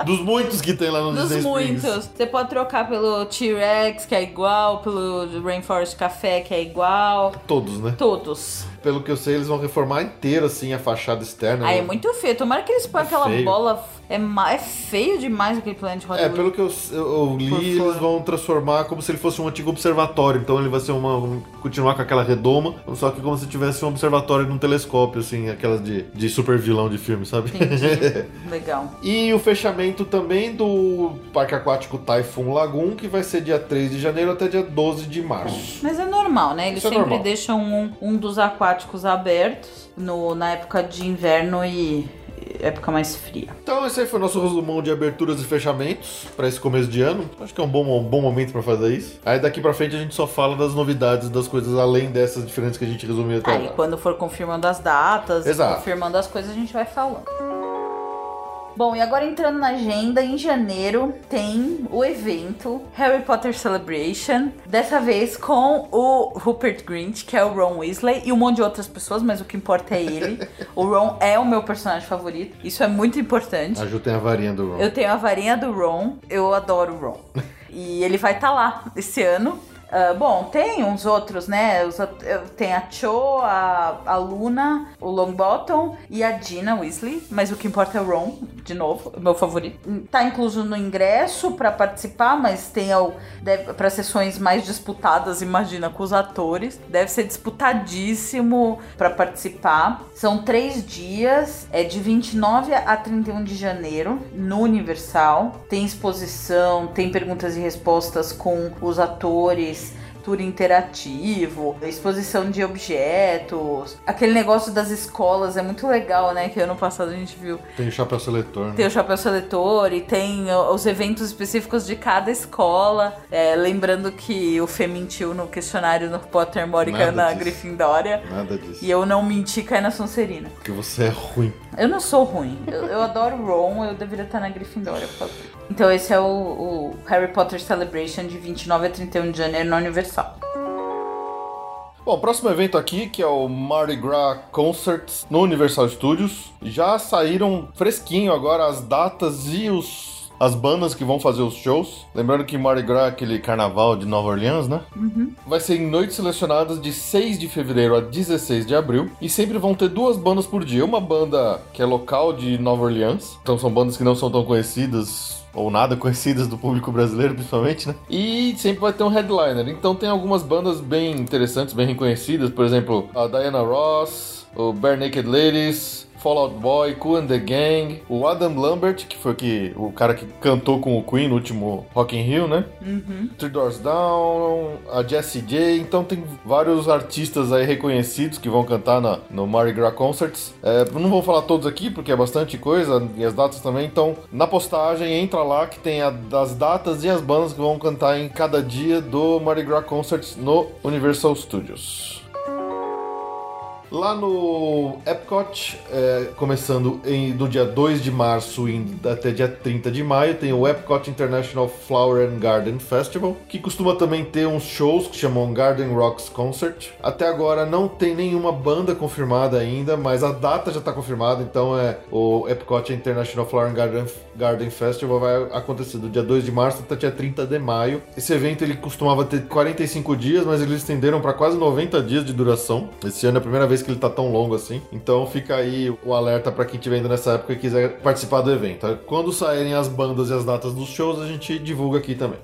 Dos muitos que tem lá no Dos Disney Springs. muitos. Você pode trocar pelo T-Rex, que é igual, pelo Rainforest Café, que é igual. Todos, né? Todos. Pelo que eu sei, eles vão reformar inteiro, assim, a fachada externa. Aí é muito feio. Tomara que eles ponham É aquela feio. bola. É, ma- é feio demais aquele Planet É, Hollywood. pelo que eu, eu- li, Por eles fora. vão transformar como se ele fosse um antigo observatório. Então ele vai ser uma. um- continuar com aquela redoma, só que como se tivesse um observatório num telescópio, assim, aquelas de, de super vilão de filme, sabe? Legal. E o fechamento também do Parque Aquático Typhoon Lagoon, que vai ser dia 3 de janeiro até dia 12 de março. Mas é normal, né? Eles Isso é sempre normal. deixam um, um dos aquáticos abertos no, na época de inverno e época mais fria. Então esse aí foi o nosso resumão de aberturas e fechamentos para esse começo de ano. Acho que é um bom, um bom momento para fazer isso. Aí daqui para frente a gente só fala das novidades, das coisas além dessas diferentes que a gente resumiu até Aí agora. quando for confirmando as datas, Exato. confirmando as coisas, a gente vai falando. Bom, e agora entrando na agenda, em janeiro tem o evento Harry Potter Celebration, dessa vez com o Rupert Grint, que é o Ron Weasley, e um monte de outras pessoas, mas o que importa é ele. o Ron é o meu personagem favorito, isso é muito importante. A Ju tem a varinha do Ron. Eu tenho a varinha do Ron, eu adoro o Ron. E ele vai estar lá esse ano. Ah, bom, tem uns outros, né? Tem a Cho, a, a Luna, o Longbottom e a Gina Weasley. Mas o que importa é o Ron, de novo, meu favorito. Tá incluso no ingresso pra participar, mas tem para sessões mais disputadas, imagina, com os atores. Deve ser disputadíssimo pra participar. São três dias, é de 29 a 31 de janeiro, no Universal. Tem exposição, tem perguntas e respostas com os atores. Tour interativo, exposição de objetos, aquele negócio das escolas é muito legal, né? Que ano passado a gente viu. Tem o chapéu seletor, né? Tem o chapéu seletor e tem os eventos específicos de cada escola. É, lembrando que o Fê mentiu no questionário no Pottermore Nada na disso. Grifindória. Nada disso. E eu não menti, cai na Sonserina. Porque você é ruim. Eu não sou ruim. Eu, eu adoro Ron, eu deveria estar na Grifindória. por causa disso. Então esse é o, o Harry Potter Celebration de 29 a 31 de janeiro na Universal. Bom, próximo evento aqui, que é o Mardi Gras Concerts no Universal Studios, já saíram fresquinho agora as datas e os as bandas que vão fazer os shows. Lembrando que Mardi Gras é aquele carnaval de Nova Orleans, né? Vai ser em noites selecionadas de 6 de fevereiro a 16 de abril. E sempre vão ter duas bandas por dia. Uma banda que é local de Nova Orleans. Então são bandas que não são tão conhecidas ou nada conhecidas do público brasileiro, principalmente, né? E sempre vai ter um headliner. Então tem algumas bandas bem interessantes, bem reconhecidas, por exemplo, a Diana Ross, o Bare Naked Ladies, Fallout Boy, Cool and the Gang, o Adam Lambert, que foi que, o cara que cantou com o Queen no último Rock in Rio, né? Three Doors Down, a Jessie J, então tem vários artistas aí reconhecidos que vão cantar na, no Mardi Gras Concerts. É, não vou falar todos aqui porque é bastante coisa e as datas também, então na postagem entra lá que tem a, as datas e as bandas que vão cantar em cada dia do Mardi Gras Concerts no Universal Studios. Lá no Epcot, é, começando em, do dia 2 de março indo até dia 30 de maio, tem o Epcot International Flower and Garden Festival, que costuma também ter uns shows que chamam Garden Rocks Concert. Até agora não tem nenhuma banda confirmada ainda, mas a data já está confirmada, então é o Epcot International Flower and Garden, Garden Festival vai acontecer do dia 2 de março até dia 30 de maio. Esse evento ele costumava ter 45 dias, mas eles estenderam para quase 90 dias de duração. Esse ano é a primeira vez que ele tá tão longo assim. Então fica aí o alerta para quem estiver indo nessa época e quiser participar do evento. Quando saírem as bandas e as datas dos shows, a gente divulga aqui também.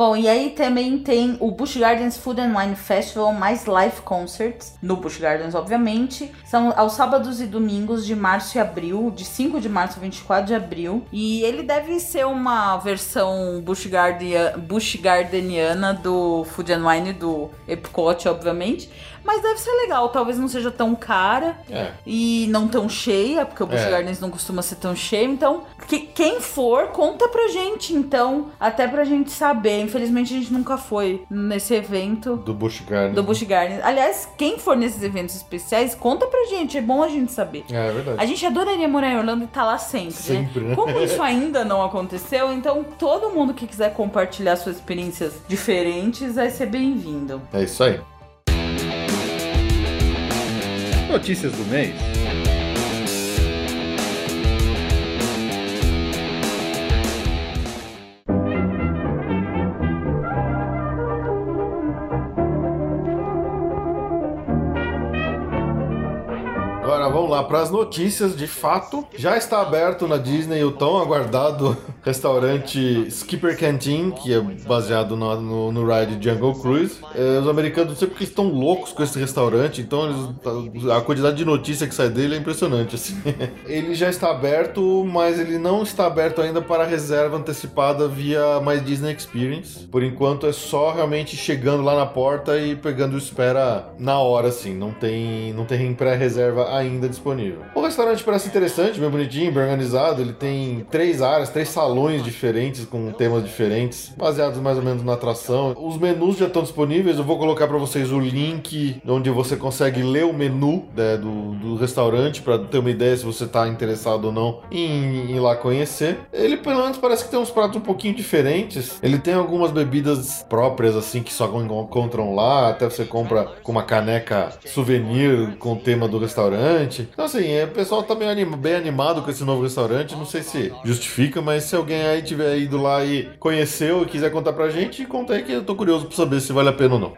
Bom, e aí também tem o Busch Gardens Food and Wine Festival mais live concerts, no Busch Gardens, obviamente. São aos sábados e domingos de março e abril, de 5 de março a 24 de abril. E ele deve ser uma versão Busch, Garden, Busch Gardeniana do Food and Wine do Epcot, obviamente. Mas deve ser legal, talvez não seja tão cara É. e não tão cheia, porque o Busch É. Gardens não costuma ser tão cheio. Então, que- quem for, conta pra gente, então, até pra gente saber. Infelizmente, a gente nunca foi nesse evento Do Busch Gardens. do Busch Gardens. Aliás, quem for nesses eventos especiais, conta pra gente, é bom a gente saber. É, é verdade. A gente adoraria morar em Orlando e estar lá sempre, Sempre, né? né? Como isso ainda não aconteceu, então todo mundo que quiser compartilhar suas experiências diferentes vai ser bem-vindo. É isso aí. Notícias do mês. Para as notícias. De fato, já está aberto na Disney o tão aguardado restaurante Skipper Canteen, que é baseado no, no, no ride Jungle Cruise. É, os americanos não sei porque estão loucos com esse restaurante, então eles- a quantidade de notícia que sai dele é impressionante. Assim. Ele já está aberto, mas ele não está aberto ainda para reserva antecipada via My Disney Experience. Por enquanto é só realmente chegando lá na porta e pegando espera na hora, assim. Não tem, não tem pré-reserva ainda disponível. O restaurante parece interessante, bem bonitinho, bem organizado. Ele tem três áreas, três salões diferentes com temas diferentes, baseados mais ou menos na atração. Os menus já estão disponíveis. Eu vou colocar para vocês o link onde você consegue ler o menu né, do, do restaurante para ter uma ideia se você está interessado ou não em ir lá conhecer. Ele pelo menos parece que tem uns pratos um pouquinho diferentes. Ele tem algumas bebidas próprias assim que só encontram lá. Até você compra com uma caneca souvenir com o tema do restaurante. Então assim, é, o pessoal tá anima- bem animado com esse novo restaurante. Não sei se justifica, mas se alguém aí tiver ido lá e conheceu e quiser contar pra gente, conta aí que eu tô curioso pra saber se vale a pena ou não.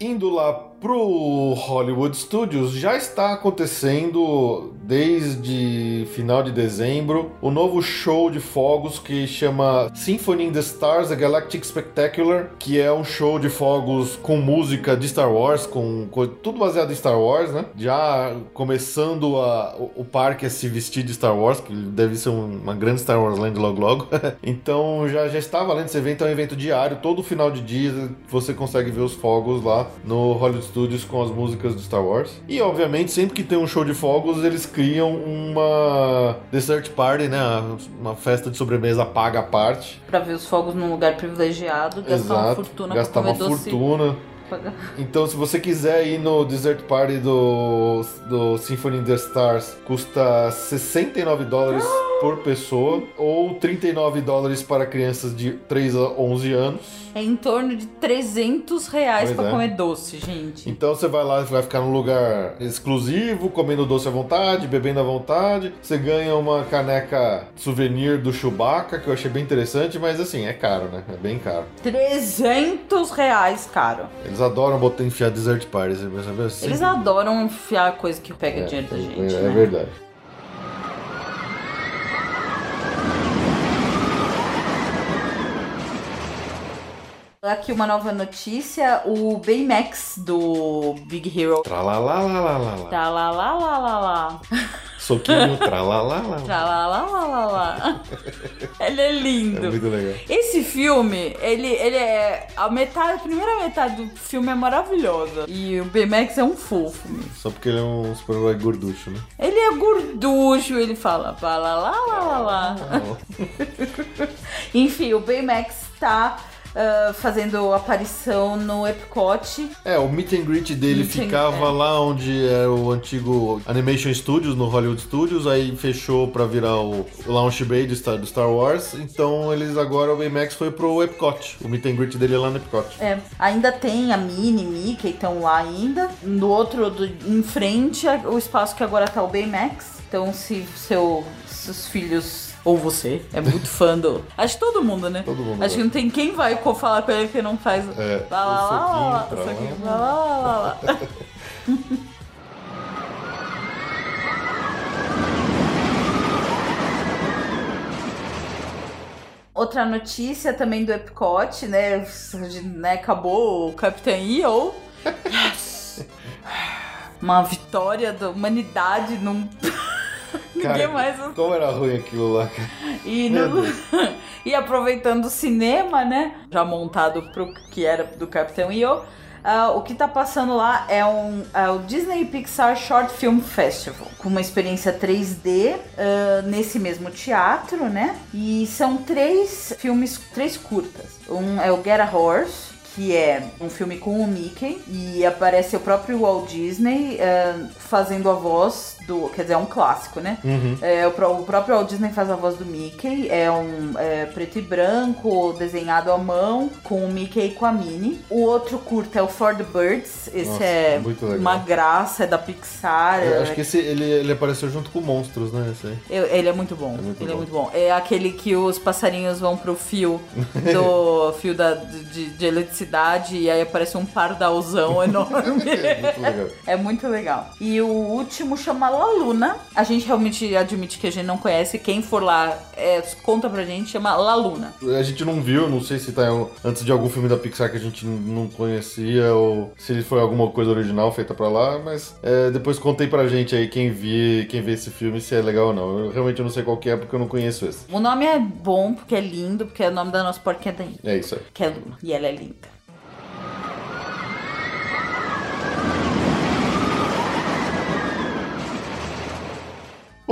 Indo lá pro Hollywood Studios, já está acontecendo desde final de dezembro o novo show de fogos que chama Symphony in the Stars, a Galactic Spectacular, que é um show de fogos com música de Star Wars, com, tudo baseado em Star Wars, né? Já começando a- o, o parque a se vestir de Star Wars, que deve ser um- uma grande Star Wars Land logo logo. então já, já está valendo esse evento, é um evento diário, todo final de dia você consegue ver os fogos lá no Hollywood Studios com as músicas de Star Wars. E obviamente, sempre que tem um show de fogos, eles criam uma dessert party, né? Uma festa de sobremesa paga à parte. Pra ver os fogos num lugar privilegiado, gastar uma fortuna gastar pra uma doce. fortuna. Então, se você quiser ir no Dessert Party do, do Symphony in the Stars, custa 69 dólares por pessoa, ou 39 dólares para crianças de 3 a 11 anos. É em torno de 300 reais Pois pra é. comer doce, gente. Então você vai lá, vai ficar num lugar exclusivo, comendo doce à vontade, bebendo à vontade. Você ganha uma caneca souvenir do Chewbacca, que eu achei bem interessante, mas assim, é caro, né? É bem caro. 300 reais, cara. Eles adoram botar enfiar dessert parties, sabe? Eles Sempre- adoram enfiar coisa que pega É, dinheiro da é, gente, é né? verdade. Aqui uma nova notícia, o Baymax do Big Hero Tralalalala. tá lá lá lá lá lá. Soquinho, tralalala. Tá lá lá lá lá lá. Ele é É lindo. muito legal. Esse filme, ele, ele é. A metade, a primeira metade do filme é maravilhosa. E o Baymax é um fofo mesmo. Só porque ele é um super-herói gorducho, né? Ele é gorducho, ele fala. Lá, lá, lá. Enfim, o Baymax tá ah, fazendo aparição no Epcot. É, o meet and greet dele Meet and- ficava é. lá onde era o antigo Animation Studios, no Hollywood Studios, aí fechou pra virar o, o Launch Bay do Star, do Star Wars, então eles agora, o Baymax foi pro Epcot, o meet and greet dele é lá no Epcot. É, ainda tem a Minnie, Mickey, estão lá ainda. No outro, do- em frente, é o espaço que agora tá o Baymax. Então, se seu, seus filhos ou você é muito fã do. Acho que todo mundo, né? Todo mundo Acho que não tem quem vai falar com ele que não faz. É, lá, lá. lá, lá, lá, lá. Outra notícia também do Epcot, né? né, Acabou o Capitão EO. Yes! Uma vitória da humanidade num. Ninguém mais. como era ruim aquilo lá, cara. E, no- e aproveitando o cinema, né? Já montado pro que era do Capitão EO. ah, o que tá passando lá é, um, é o Disney Pixar Short Film Festival, com uma experiência 3D ah, nesse mesmo teatro, né? E são três filmes, três curtas. Um é o Get a Horse, que é um filme com o Mickey e aparece o próprio Walt Disney ah, fazendo a voz do, quer dizer, é um clássico, né? Uhum. É, o, o próprio Walt Disney faz a voz do Mickey, é um é, preto e branco, desenhado à mão, com o Mickey e com a Minnie. O outro curto é o For the Birds, esse Nossa, é uma graça, é da Pixar. Eu é- acho que esse, ele, ele apareceu junto com Monstros, né? Eu- ele é muito bom. É muito ele bom. é muito bom. É aquele que os passarinhos vão pro fio do fio da, de, de eletricidade e aí aparece um pardalzão enorme. É muito legal. É muito legal. E o último chama La Luna. A gente realmente admite que a gente não conhece. Quem for lá, é, conta pra gente, chama La Luna. A gente não viu, não sei se tá antes de algum filme da Pixar que a gente não conhecia ou se ele foi alguma coisa original feita pra lá, mas é, depois contei pra gente aí quem vê, quem vê esse filme se é legal ou não. Eu realmente não sei qual que é porque eu não conheço esse. O nome é bom, porque é lindo, porque é o nome da nossa porquinha daí. É isso aí. Que é Luna. E ela é linda.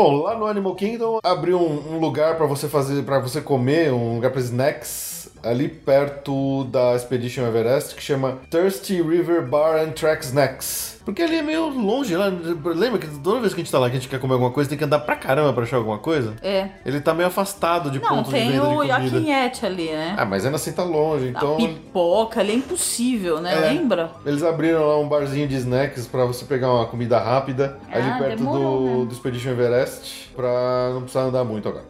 Bom, lá no Animal Kingdom abriu um, um lugar pra você fazer, para você comer, um lugar pra snacks ali perto da Expedition Everest que chama Thirsty River Bar and Track Snacks. Porque ali é meio longe lá. Lembra que toda vez que a gente tá lá que a gente quer comer alguma coisa, tem que andar pra caramba pra achar alguma coisa? É. Ele tá meio afastado de Não, pontos de tem venda de o comida. Yaquinhete ali, né? Ah, mas ainda assim tá longe, então. A pipoca ali é impossível, né? É. Lembra? Eles abriram lá um barzinho de snacks pra você pegar uma comida rápida ali Ah, perto demorou, do, né? do Expedition Everest pra não precisar andar muito agora.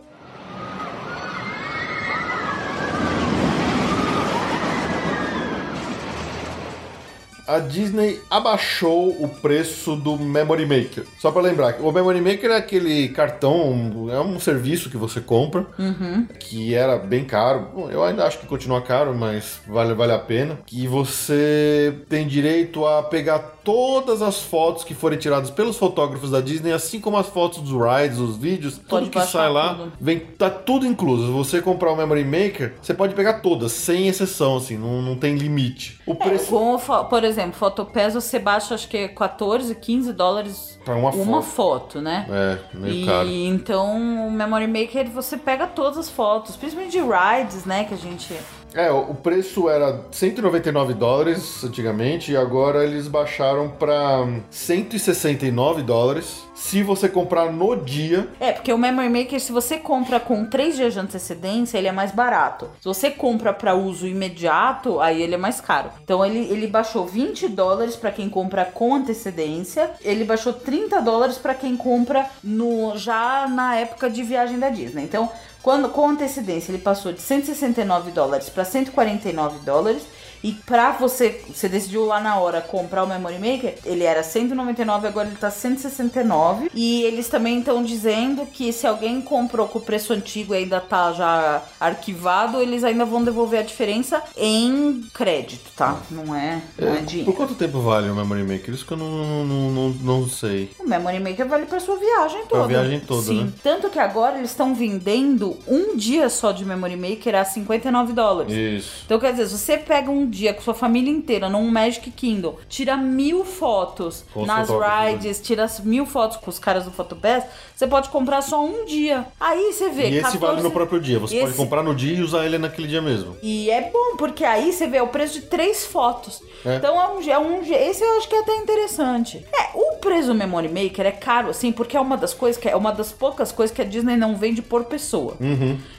A Disney abaixou o preço do Memory Maker. Só pra lembrar, o Memory Maker é aquele cartão, é um serviço que você compra, que era bem caro. Bom, eu ainda acho que continua caro, mas vale, vale a pena. Que você tem direito a pegar todas as fotos que forem tiradas pelos fotógrafos da Disney, assim como as fotos dos rides, os vídeos, Pode tudo que sai lá, tudo. vem, tá tudo incluso. Se você comprar o Memory Maker, você pode pegar todas, sem exceção, assim, não, não tem limite. O É, preço fo- por exemplo, Fotopass você baixa acho que é 14, 15 dólares Pra uma uma foto. foto, né? é meio E caro. então o Memory Maker você pega todas as fotos, principalmente de rides, né? Que a gente É, o o preço era 199 dólares antigamente e agora eles baixaram pra 169 dólares se você comprar no dia. É, porque o Memory Maker, se você compra com 3 dias de antecedência, ele é mais barato. Se você compra para uso imediato, aí ele é mais caro. Então ele, ele baixou 20 dólares para quem compra com antecedência, ele baixou 30 dólares para quem compra no já na época de viagem da Disney. Então, quando com antecedência ele passou de 169 dólares para 149 dólares. E pra você, você decidiu lá na hora comprar o Memory Maker, ele era 199, agora ele tá 169. E eles também estão dizendo que se alguém comprou com o preço antigo e ainda tá já arquivado, eles ainda vão devolver a diferença em crédito, tá? Não é, não é Por dinheiro. quanto tempo vale o Memory Maker? Isso que eu não, não, não, não sei. O Memory Maker vale pra sua viagem toda. viagem toda, Sim. né? Tanto que agora eles estão vendendo um dia só de Memory Maker a 59 dólares. Isso. Então, quer dizer, se você pega um dia com sua família inteira num Magic Kingdom, tira mil fotos Com nas fotógrafos, né? rides, tira mil fotos com os caras do Photobest, você pode comprar só um dia. Aí você vê. E esse 14 vale no próprio dia. Você pode Esse- comprar no dia e usar ele naquele dia mesmo. E é bom, porque aí você vê o preço de três fotos. É. Então é um, é um. Esse eu acho que é até interessante. É, o preço do Memory Maker é caro, assim, porque é uma das coisas que é uma das poucas coisas que a Disney não vende por pessoa.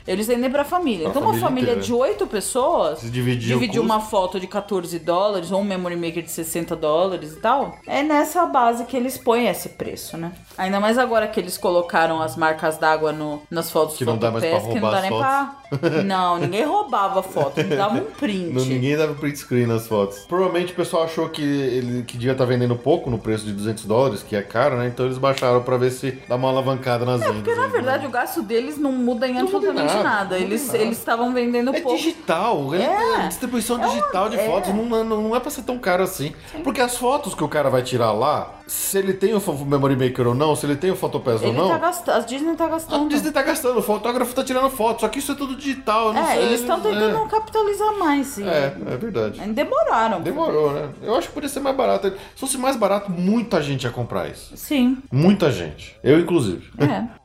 Eles vendem pra família. Pra então, uma família família inteira. de oito pessoas. Se dividir dividir uma foto de 14 dólares ou um Memory Maker de 60 dólares e tal. É nessa base que eles põem esse preço, né? Ainda mais agora que eles colocaram as marcas d'água no, nas fotos Que não dá mais pra que não roubar dá nem pra. Não, ninguém roubava foto, dava um print. Não, ninguém dava print screen nas fotos. Provavelmente o pessoal achou que ele que devia estar vendendo pouco no preço de 200 dólares, que é caro, né? Então eles baixaram pra ver se dá uma alavancada nas vendas. É, Porque na aí, verdade né? o gasto deles não muda em Não absolutamente nada, nada. não Eles estavam vendendo É pouco. digital, é, É. é distribuição digital de é. fotos, não, é- não é pra ser tão caro assim. Porque as fotos que o cara vai tirar lá, se ele tem o Memory Maker ou não, se ele tem o Photopass ou Ele não, tá gastando, a Disney tá a gastando. Disney tá gastando, o fotógrafo tá tirando foto, só que isso é tudo digital. É, sei, eles estão tentando é. capitalizar mais, sim. É, é verdade. Demoraram. Demorou, né? Eu acho que podia ser mais barato. Se fosse mais barato, muita gente ia comprar isso. Sim, Muita gente. Eu, inclusive. é.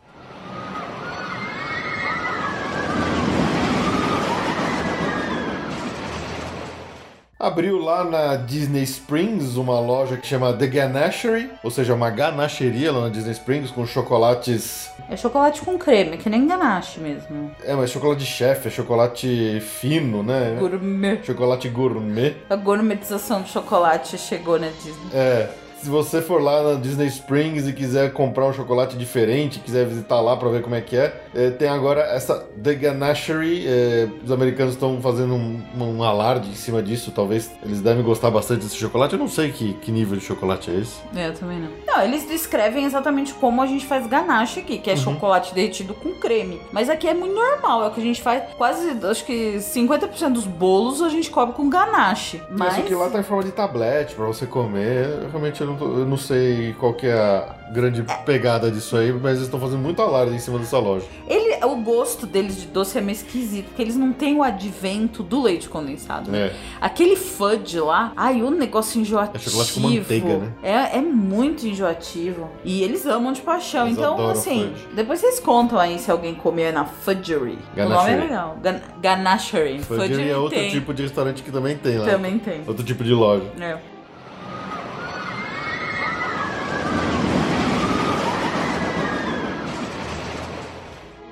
Abriu lá na Disney Springs uma loja que chama The Ganachery, ou seja, uma ganacheria lá na Disney Springs com chocolates. É chocolate com creme, que nem ganache mesmo. É, mas chocolate chefe, é chocolate fino, né? Gourmet. Chocolate gourmet. A gourmetização do chocolate chegou na Disney. É. Se você for lá na Disney Springs e quiser comprar um chocolate diferente, quiser visitar lá pra ver como é que é, é, tem agora essa The Ganachery. é, os americanos estão fazendo um, um alarde em cima disso. Talvez eles devem gostar bastante desse chocolate. Eu não sei que, que nível de chocolate é esse. É, eu também não. Não, eles descrevem exatamente como a gente faz ganache aqui, Uhum. que é chocolate derretido com creme. Mas aqui é muito normal, é o que a gente faz. Quase, acho que 50% dos bolos a gente cobre com ganache. Mas Mas. isso aqui lá tá em forma de tablete pra você comer. Eu, realmente eu não, tô- eu não sei qual que é a grande pegada disso aí, mas eles estão fazendo muito alarde em cima dessa loja. Ele, o gosto deles de doce é meio esquisito, porque eles não têm o advento do leite condensado. né? É. Aquele fudge lá, ai, o negócio enjoativo. É chocolate com manteiga, né? É, é muito enjoativo. E eles amam de paixão. Eles então, assim, fudge. depois vocês contam aí se alguém comer na Fudgery. O nome é Ganachery. legal. Gan Ganachery. Fudgery é outro tem. tipo de restaurante que também tem lá. Também tem. Outro tipo de loja. É.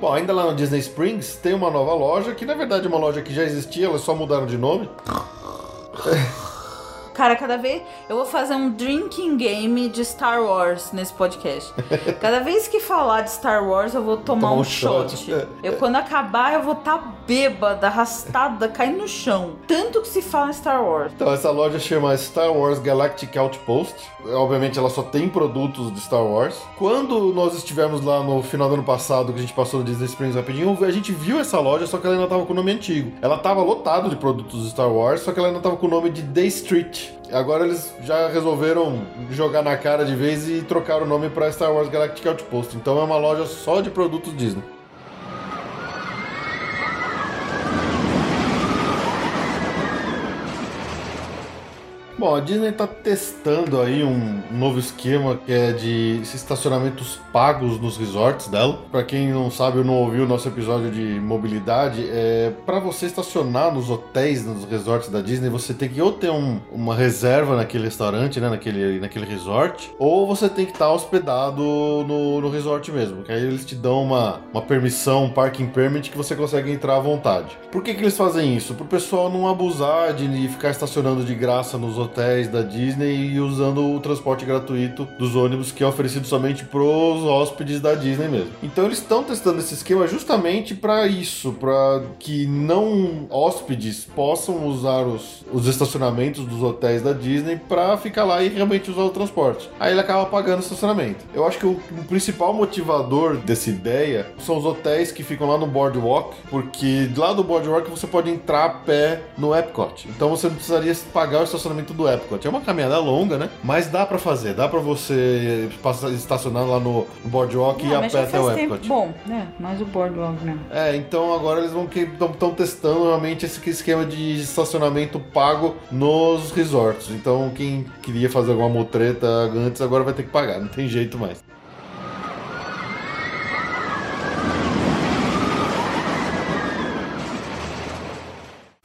Bom, ainda lá no Disney Springs tem uma nova loja, que na verdade é uma loja que já existia, elas só mudaram de nome. Cara, cada vez eu vou fazer um drinking game de Star Wars nesse podcast. Cada vez que falar de Star Wars, eu vou tomar, Tomar um, um shot. shot. Eu, quando acabar, eu vou estar tá bêbada, arrastada, caindo no chão. Tanto que se fala em Star Wars. Então, essa loja chama Star Wars Galactic Outpost. Obviamente, ela só tem produtos de Star Wars. Quando nós estivemos lá no final do ano passado, que a gente passou no Disney Springs rapidinho, a gente viu essa loja, só que ela ainda tava com o nome antigo. Ela tava lotada de produtos de Star Wars, só que ela ainda tava com o nome de Day Street. Agora eles já resolveram jogar na cara de vez e trocar o nome para Star Wars Galactic Outpost. Então é uma loja só de produtos Disney. Bom, a Disney tá testando aí um novo esquema que é de estacionamentos pagos nos resorts dela. Para quem não sabe ou não ouviu o nosso episódio de mobilidade, é para você estacionar nos hotéis, nos resorts da Disney, você tem que ou ter um, uma reserva naquele restaurante, né, naquele, naquele resort, ou você tem que estar hospedado no, no resort mesmo, que aí eles te dão uma, uma permissão, um parking permit que você consegue entrar à vontade. Por que, que eles fazem isso? Para o pessoal não abusar de ficar estacionando de graça nos hotéis da Disney e usando o transporte gratuito dos ônibus que é oferecido somente pros hóspedes da Disney mesmo. Então eles estão testando esse esquema justamente para isso, para que não hóspedes possam usar os, os estacionamentos dos hotéis da Disney para ficar lá e realmente usar o transporte. Aí ele acaba pagando o estacionamento. Eu acho que o, o principal motivador dessa ideia são os hotéis que ficam lá no Boardwalk, porque lá do Boardwalk você pode entrar a pé no Epcot. Então você não precisaria pagar o estacionamento do Epcot. É uma caminhada longa, né? Mas dá para fazer, dá para você passar, estacionar lá no Boardwalk e ir a pé até o Epcot. Tempo bom, né? Mais o Boardwalk, né? É, então agora eles vão estão testando realmente esse esquema de estacionamento pago nos resorts. Então quem queria fazer alguma mutreta antes agora vai ter que pagar, não tem jeito mais.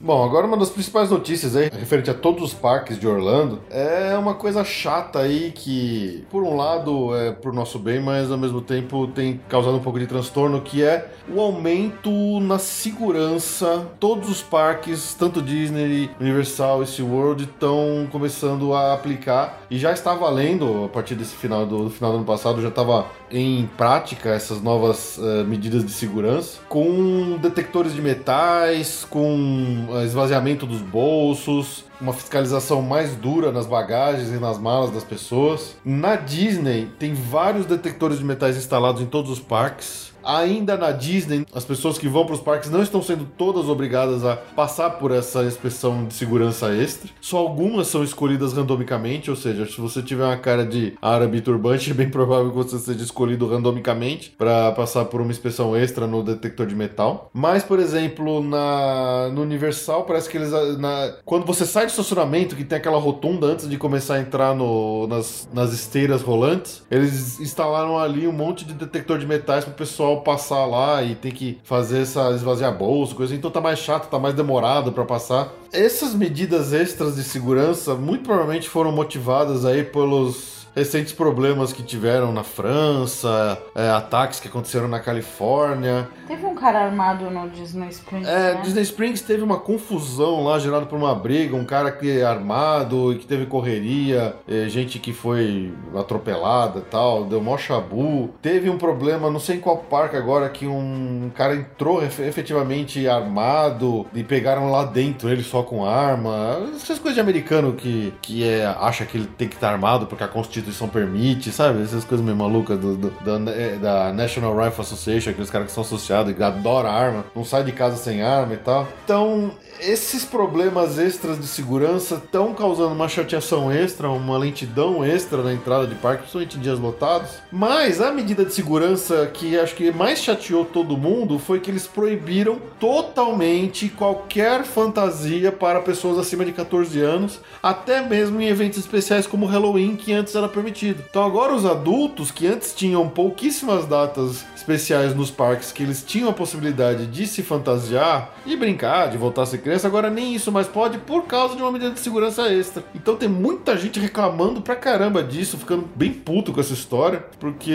Bom, agora uma das principais notícias aí, referente a todos os parques de Orlando, é uma coisa chata aí que, por um lado, é pro nosso bem, mas ao mesmo tempo tem causado um pouco de transtorno, que é o aumento na segurança. Todos os parques, tanto Disney, Universal e SeaWorld, estão começando a aplicar e já está valendo, a partir desse final do, do final do ano passado, já estava em prática essas novas uh, medidas de segurança, com detectores de metais, com uh, esvaziamento dos bolsos, uma fiscalização mais dura nas bagagens e nas malas das pessoas. Na Disney tem vários detectores de metais instalados em todos os parques. Ainda na Disney, as pessoas que vão para os parques não estão sendo todas obrigadas a passar por essa inspeção de segurança extra. Só algumas são escolhidas randomicamente, ou seja, se você tiver uma cara de árabe turbante, é bem provável que você seja escolhido randomicamente para passar por uma inspeção extra no detector de metal. Mas, por exemplo, na no Universal, parece que eles na, quando você sai do estacionamento que tem aquela rotunda antes de começar a entrar no, nas, nas esteiras rolantes, eles instalaram ali um monte de detector de metais para o pessoal passar lá e tem que fazer essa esvaziar bolsa, coisa, então tá mais chato, tá mais demorado para passar. Essas medidas extras de segurança muito provavelmente foram motivadas aí pelos recentes problemas que tiveram na França, é, ataques que aconteceram na Califórnia. Teve um cara armado no Disney Springs. É, né? Disney Springs teve uma confusão lá gerada por uma briga, um cara que é armado e que teve correria, é, gente que foi atropelada e tal, deu mó chabu. Teve um problema, não sei em qual parque agora, que um cara entrou efetivamente armado e pegaram lá dentro ele só com arma. Essas coisas de americano que, que é, acha que ele tem que estar armado porque a Constituição permite, sabe? Essas coisas meio malucas do, do, da, é, da National Rifle Association, aqueles caras que são associados e adoram arma, não sai de casa sem arma e tal. Então, esses problemas extras de segurança estão causando uma chateação extra, uma lentidão extra na entrada de parque, principalmente em dias lotados. Mas a medida de segurança que acho que mais chateou todo mundo foi que eles proibiram totalmente qualquer fantasia para pessoas acima de 14 anos, até mesmo em eventos especiais como Halloween, que antes era permitido. Então agora os adultos que antes tinham pouquíssimas datas especiais nos parques que eles tinham a possibilidade de se fantasiar e brincar, de voltar a ser criança, agora nem isso mais pode por causa de uma medida de segurança extra. Então tem muita gente reclamando pra caramba disso, ficando bem puto com essa história, porque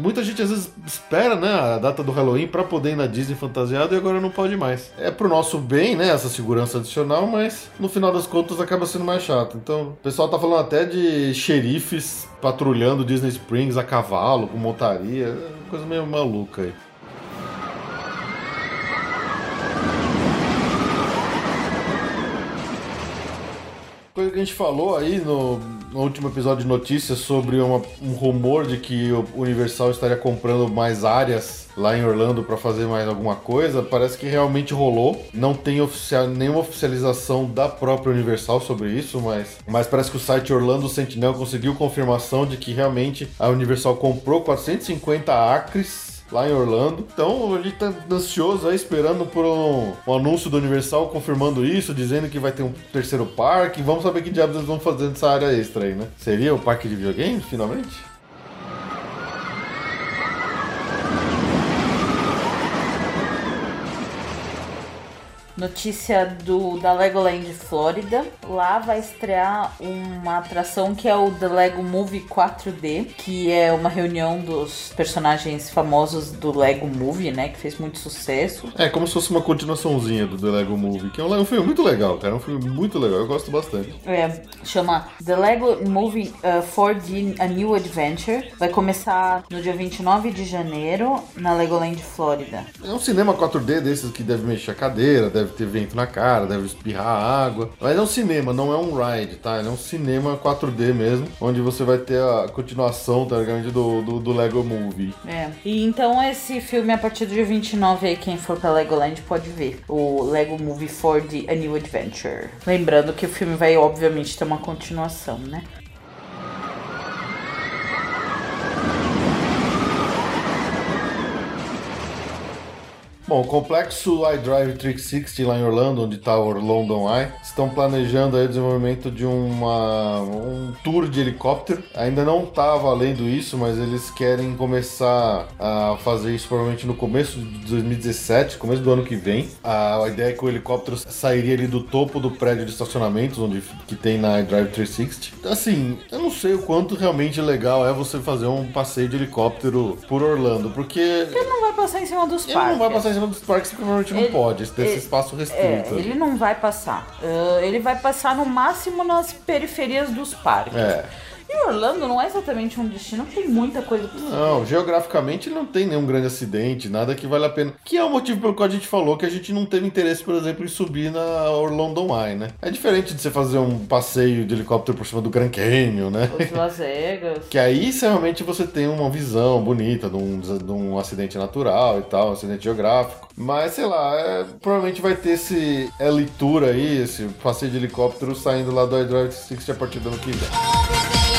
muita gente às vezes espera, né, a data do Halloween para poder ir na Disney fantasiado e agora não pode mais. É pro nosso bem, né, essa segurança adicional, mas no final das contas acaba sendo mais chato. Então, o pessoal tá falando até de xerifes patrulhando Disney Springs a cavalo, com montaria, é coisa meio maluca aí. Coisa que a gente falou aí no, no último episódio de notícias sobre uma, um rumor de que o Universal estaria comprando mais áreas lá em Orlando para fazer mais alguma coisa, parece que realmente rolou. Não tem oficial, nenhuma oficialização da própria Universal sobre isso, mas, mas parece que o site Orlando Sentinel conseguiu confirmação de que realmente a Universal comprou 450 acres lá em Orlando. Então a gente tá ansioso aí, esperando por um, um anúncio do Universal confirmando isso, dizendo que vai ter um terceiro parque. Vamos saber que diabos eles vão fazer nessa área extra aí, né? Seria o parque de videogame, finalmente? Notícia do, da Legoland Flórida. Lá vai estrear uma atração que é o The Lego Movie 4D, que é uma reunião dos personagens famosos do Lego Movie, né? Que fez muito sucesso. É como se fosse uma continuaçãozinha do The Lego Movie, que é um, um filme muito legal, cara. É um filme muito legal, eu gosto bastante. É, chama The Lego Movie uh, 4D A New Adventure. Vai começar no dia 29 de janeiro na Legoland Flórida. É um cinema 4D desses que deve mexer a cadeira, deve ter vento na cara, deve espirrar água. Mas é um cinema, não é um ride, tá? Ele é um cinema 4D mesmo, onde você vai ter a continuação, tá ligado? Do, do, do Lego Movie. É. E então esse filme, a partir do dia 29 aí, quem for pra Legoland pode ver. O Lego Movie 4D A New Adventure. Lembrando que o filme vai, obviamente, ter uma continuação, né? Bom, o complexo iDrive 360 lá em Orlando, onde está o London Eye, estão planejando o desenvolvimento de uma, um tour de helicóptero. Ainda não está valendo isso, mas eles querem começar a fazer isso provavelmente no começo de 2017, começo do ano que vem. A, a ideia é que o helicóptero sairia ali do topo do prédio de estacionamentos onde que tem na iDrive 360. Assim, eu não sei o quanto realmente legal é você fazer um passeio de helicóptero por Orlando, porque Ele não vai passar em cima dos parques. Cima dos parques que provavelmente não Ele- pode, desse ele- espaço É, restrito. ele não vai passar. Ah, ele vai passar no máximo nas periferias dos parques. É. E Orlando não é exatamente um destino que tem muita coisa pra Não, geograficamente não tem nenhum grande acidente, nada que vale a pena. Que é o motivo pelo qual a gente falou que a gente não teve interesse, por exemplo, em subir na Orlando Eye, né? É diferente de você fazer um passeio de helicóptero por cima do Grand Canyon, né? ver. Os Las Vegas. Que aí realmente você tem uma visão bonita de um, de um acidente natural e tal, um acidente geográfico. Mas sei lá, é, provavelmente vai ter esse L Tour aí, esse passeio de helicóptero saindo lá do iDrive 60 a partir do ano que vem.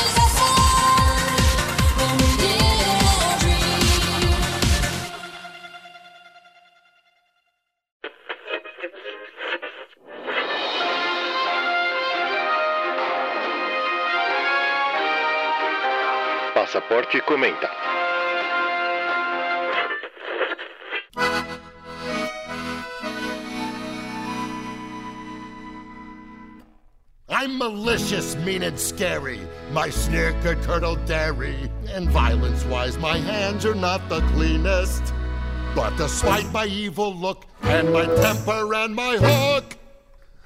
Comenta. I'm malicious, mean, and scary. My sneer could curdle dairy. And violence wise, my hands are not the cleanest. But despite my evil look and my temper and my hook,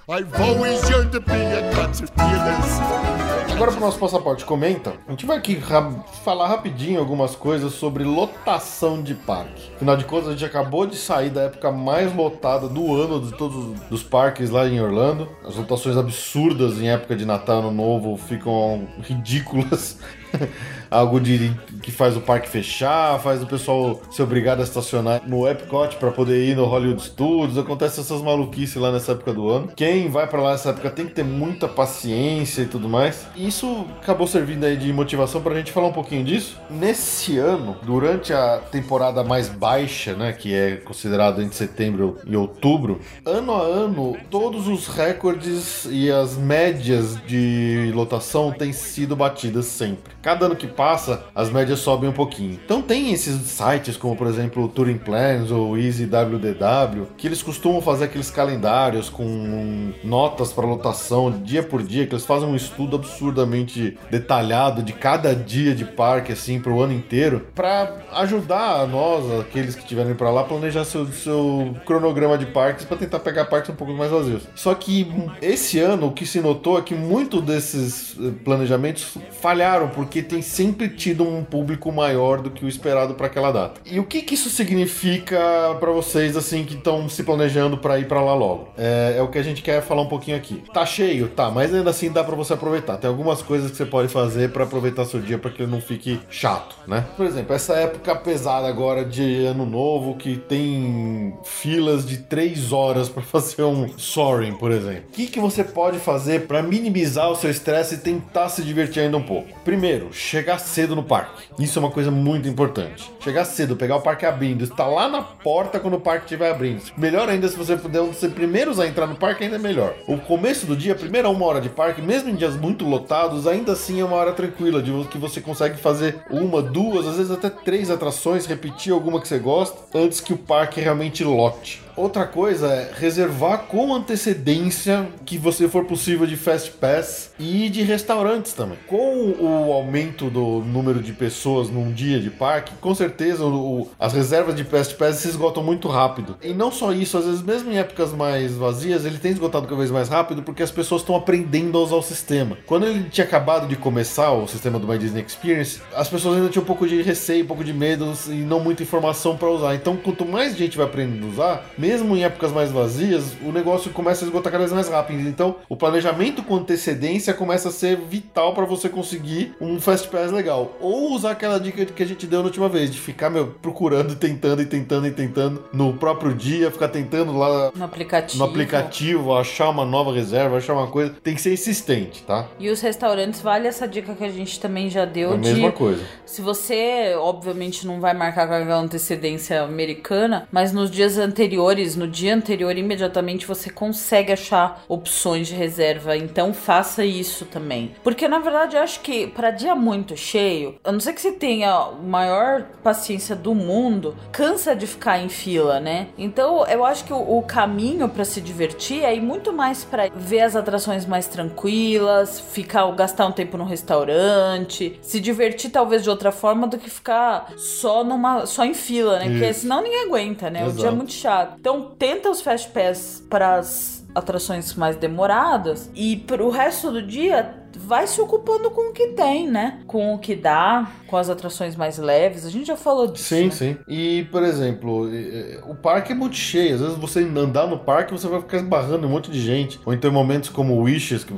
I've always yearned to be a concert pianist. Agora pro nosso passaporte comenta, a gente vai aqui ra- falar rapidinho algumas coisas sobre lotação de parque. Afinal de contas, a gente acabou de sair da época mais lotada do ano de todos os parques lá em Orlando. As lotações absurdas em época de Natal, Ano Novo ficam ridículas. Algo de que faz o parque fechar, faz o pessoal ser obrigado a estacionar no Epcot para poder ir no Hollywood Studios. Acontece essas maluquices lá nessa época do ano. Quem vai para lá nessa época tem que ter muita paciência e tudo mais. E isso acabou servindo aí de motivação para a gente falar um pouquinho disso. Nesse ano, durante a temporada mais baixa, né, que é considerado entre setembro e outubro, ano a ano, todos os recordes e as médias de lotação têm sido batidas sempre. Cada ano que passa, as médias sobem um pouquinho. Então tem esses sites como, por exemplo, o Touring Plans ou Easy WDW, que eles costumam fazer aqueles calendários com notas para lotação dia por dia, que eles fazem um estudo absurdamente detalhado de cada dia de parque assim para o ano inteiro, para ajudar a nós, aqueles que estiverem para lá, planejar seu, seu cronograma de parques para tentar pegar parques um pouco mais vazios. Só que esse ano o que se notou é que muito desses eh, planejamentos falharam porque tem sempre tido um público maior do que o esperado para aquela data. E o que, que isso significa para vocês assim que estão se planejando para ir para lá logo? É, é o que a gente quer falar um pouquinho aqui. Tá cheio, tá, mas ainda assim dá para você aproveitar. Tem algumas coisas que você pode fazer para aproveitar seu dia para que ele não fique chato, né? Por exemplo, essa época pesada agora de ano novo que tem filas de 3 horas para fazer um soaring, por exemplo. O que, que você pode fazer para minimizar o seu estresse e tentar se divertir ainda um pouco? Primeiro, chegar cedo no parque. Isso é uma coisa muito importante. Chegar cedo, pegar o parque abrindo, estar lá na porta quando o parque estiver abrindo. Melhor ainda se você puder ser primeiros a entrar no parque, ainda é melhor. O começo do dia, a primeira uma hora de parque, mesmo em dias muito lotados, ainda assim é uma hora tranquila, de que você consegue fazer uma, duas, às vezes até três atrações, repetir alguma que você gosta, antes que o parque realmente lote. Outra coisa é reservar com antecedência que você for possível de Fast Pass e de restaurantes também. Com o aumento do número de pessoas num dia de parque, com certeza o- as reservas de Fast Pass se esgotam muito rápido. E não só isso, às vezes mesmo em épocas mais vazias, ele tem esgotado cada vez mais rápido porque as pessoas estão aprendendo a usar o sistema. Quando ele tinha acabado de começar o sistema do My Disney Experience, as pessoas ainda tinham um pouco de receio, um pouco de medo e não muita informação para usar. Então, quanto mais gente vai aprendendo a usar, mesmo em épocas mais vazias, o negócio começa a esgotar cada vez mais rápido. Então, o planejamento com antecedência começa a ser vital para você conseguir um Fast Pass legal. Ou usar aquela dica que a gente deu na última vez, de ficar, meu, procurando, tentando e tentando e tentando no próprio dia, ficar tentando lá No aplicativo. no aplicativo, achar uma nova reserva, achar uma coisa. Tem que ser insistente, tá? E os restaurantes, vale essa dica que a gente também já deu É a de. mesma coisa. Se você, obviamente, não vai marcar com aquela antecedência americana, mas nos dias anteriores, no dia anterior, imediatamente você consegue achar opções de reserva. Então faça isso também. Porque na verdade eu acho que para dia muito cheio, a não ser que você tenha a maior paciência do mundo, cansa de ficar em fila, né? Então eu acho que o, o caminho para se divertir é ir muito mais para ver as atrações mais tranquilas, ficar gastar um tempo no restaurante, se divertir talvez de outra forma do que ficar só numa só em fila, né? Porque Isso. senão ninguém aguenta, né? O dia é Exato. muito chato. Então tenta os fast pass para as atrações mais demoradas e pro resto do dia vai se ocupando com o que tem, né? Com o que dá, com as atrações mais leves. A gente já falou disso. Sim, né? sim. E, por exemplo, o parque é muito cheio. Às vezes você andar no parque, você vai ficar esbarrando um monte de gente. Ou então em momentos como o Wishes, que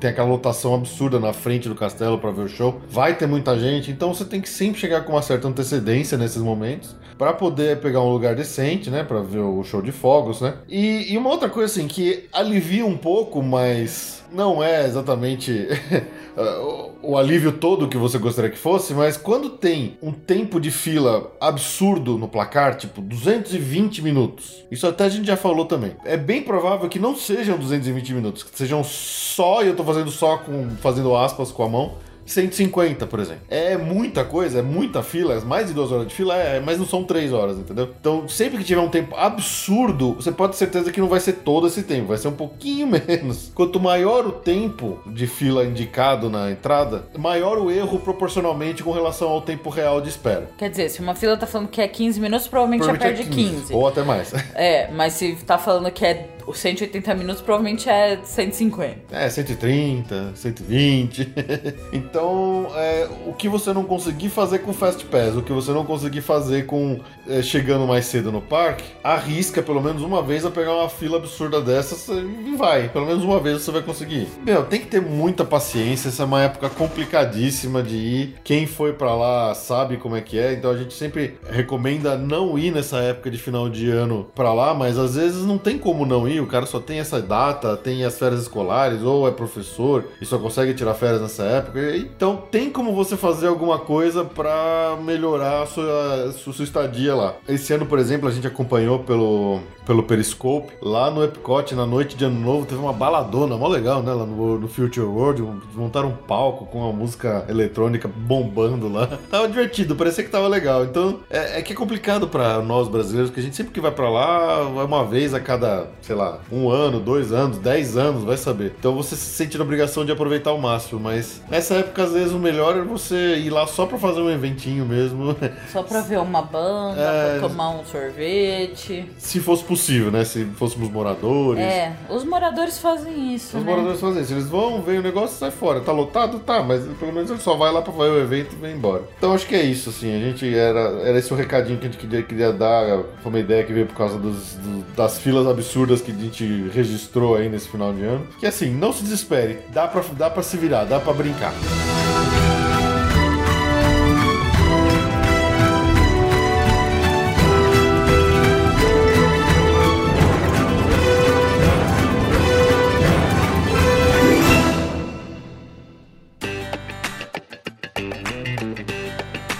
tem aquela lotação absurda na frente do castelo para ver o show, vai ter muita gente. Então você tem que sempre chegar com uma certa antecedência nesses momentos para poder pegar um lugar decente, né, para ver o show de fogos, né? E, e uma outra coisa assim que alivia um pouco, mas não é exatamente o- o alívio todo que você gostaria que fosse, mas quando tem um tempo de fila absurdo no placar, tipo 220 minutos, isso até a gente já falou também. É bem provável que não sejam 220 minutos, que sejam só, e eu tô fazendo só com fazendo aspas com a mão, 150, por exemplo. É muita coisa, é muita fila, é mais de duas horas de fila, é, mas não são três horas, entendeu? Então, sempre que tiver um tempo absurdo, você pode ter certeza que não vai ser todo esse tempo, vai ser um pouquinho menos. Quanto maior o tempo de fila indicado na entrada, maior o erro proporcionalmente com relação ao tempo real de espera. Quer dizer, se uma fila tá falando que é 15 minutos, provavelmente já Provavelmente perde é 15. Ou até mais. É, mas se tá falando que é 180 minutos, provavelmente é 150. É, 130, 120. então, é, o que você não conseguir fazer com Fast Pass, o que você não conseguir fazer com é, chegando mais cedo no parque, arrisca pelo menos uma vez a pegar uma fila absurda dessas e vai. Pelo menos uma vez você vai conseguir. Meu, tem que ter muita paciência. Essa é uma época complicadíssima de ir. Quem foi pra lá sabe como é que é. Então a gente sempre recomenda não ir nessa época de final de ano pra lá, mas às vezes não tem como não ir. O cara só tem essa data, tem as férias escolares, ou é professor e só consegue tirar férias nessa época. Então tem como você fazer alguma coisa pra melhorar a sua, sua, sua estadia lá. Esse ano, por exemplo, a gente acompanhou pelo, pelo Periscope. Lá no Epcot, na noite de ano novo, teve uma baladona, mó legal, né? Lá no, no Future World, montaram um palco com uma música eletrônica bombando lá. Tava divertido, parecia que tava legal. Então, é, é que é complicado pra nós brasileiros, que a gente sempre que vai pra lá, vai uma vez a cada, sei lá, um ano, dois anos, dez anos, vai saber. Então você se sente na obrigação de aproveitar ao máximo, mas nessa época, às vezes, o melhor é você ir lá só pra fazer um eventinho mesmo. Só pra ver uma banda, É. pra tomar um sorvete. Se fosse possível, né? Se fôssemos moradores. É, os moradores fazem isso, Os né? moradores fazem isso. Eles vão, vem o negócio e sai fora. Tá lotado? Tá, mas pelo menos ele só vai lá pra ver o evento e vem embora. Então acho que é isso, assim. A gente era. Era esse o recadinho que a gente queria, queria dar. Foi uma ideia que veio por causa dos, do- das filas absurdas que gente registrou aí nesse final de ano. Que assim, não se desespere. Dá pra, dá pra se virar, dá pra brincar.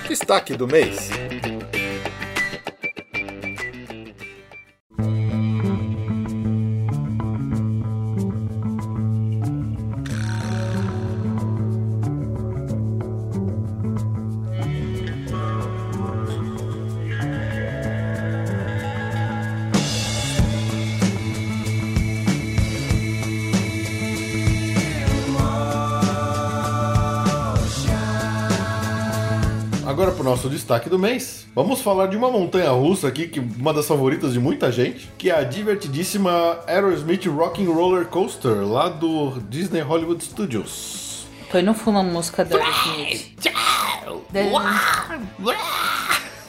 Destaque do mês. Destaque do mês. Vamos falar de uma montanha russa aqui, que uma das favoritas de muita gente, que é a divertidíssima Aerosmith Rocking Roller Coaster, lá do Disney Hollywood Studios. Põe no fundo a música da Smith.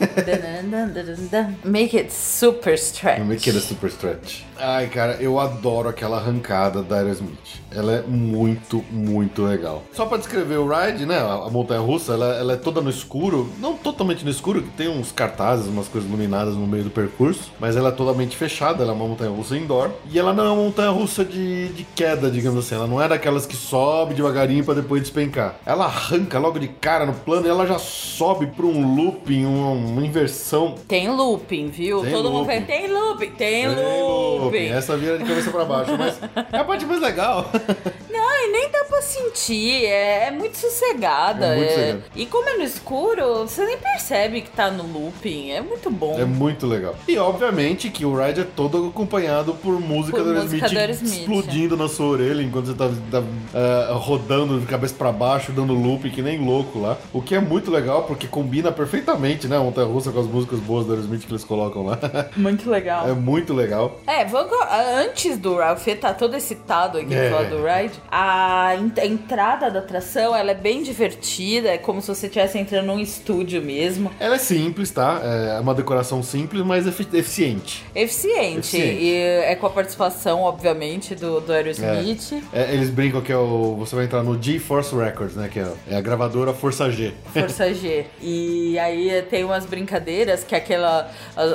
Make it super stretch. Make it a super stretch. Ai, cara, eu adoro aquela arrancada da Aerosmith. Ela é muito, muito legal. Só pra descrever o ride, né? A montanha russa, ela, ela é toda no escuro. Não totalmente no escuro, que tem uns cartazes, umas coisas iluminadas no meio do percurso. Mas ela é totalmente fechada, ela é uma montanha russa indoor. E ela não é uma montanha russa de, de queda, digamos assim. Ela não é daquelas que sobe devagarinho pra depois despencar. Ela arranca logo de cara no plano e ela já sobe pra um looping, uma, uma inversão. Tem looping, viu? Tem Todo mundo looping. fala, tem looping, tem, Tem looping. Essa vira de cabeça pra baixo, mas é a parte mais legal. E nem dá pra sentir, é, é muito sossegada. É muito é-. E como é no escuro, você nem percebe que tá no looping, é muito bom. É muito legal. E obviamente que o ride é todo acompanhado por música Por do música Aerosmith do Aerosmith. explodindo na sua orelha enquanto você tá, tá, ah, rodando de cabeça pra baixo, dando loop que nem louco lá. O que é muito legal porque combina perfeitamente, né? A montanha russa com as músicas boas do Aerosmith que eles colocam lá. Muito legal. é muito legal. É, vamos, antes do Ralph tá todo excitado aqui É. falar do ride, a, a entrada da atração ela é bem divertida, é como se você estivesse entrando num estúdio mesmo. Ela é simples, tá? É uma decoração simples, mas efi- eficiente. Eficiente. Eficiente. E é com a participação, obviamente, do, do Aerosmith. É, eles brincam que é o. Você vai entrar no G-Force Records, né? Que é, é a gravadora Força G. Força G. E aí tem umas brincadeiras que aquela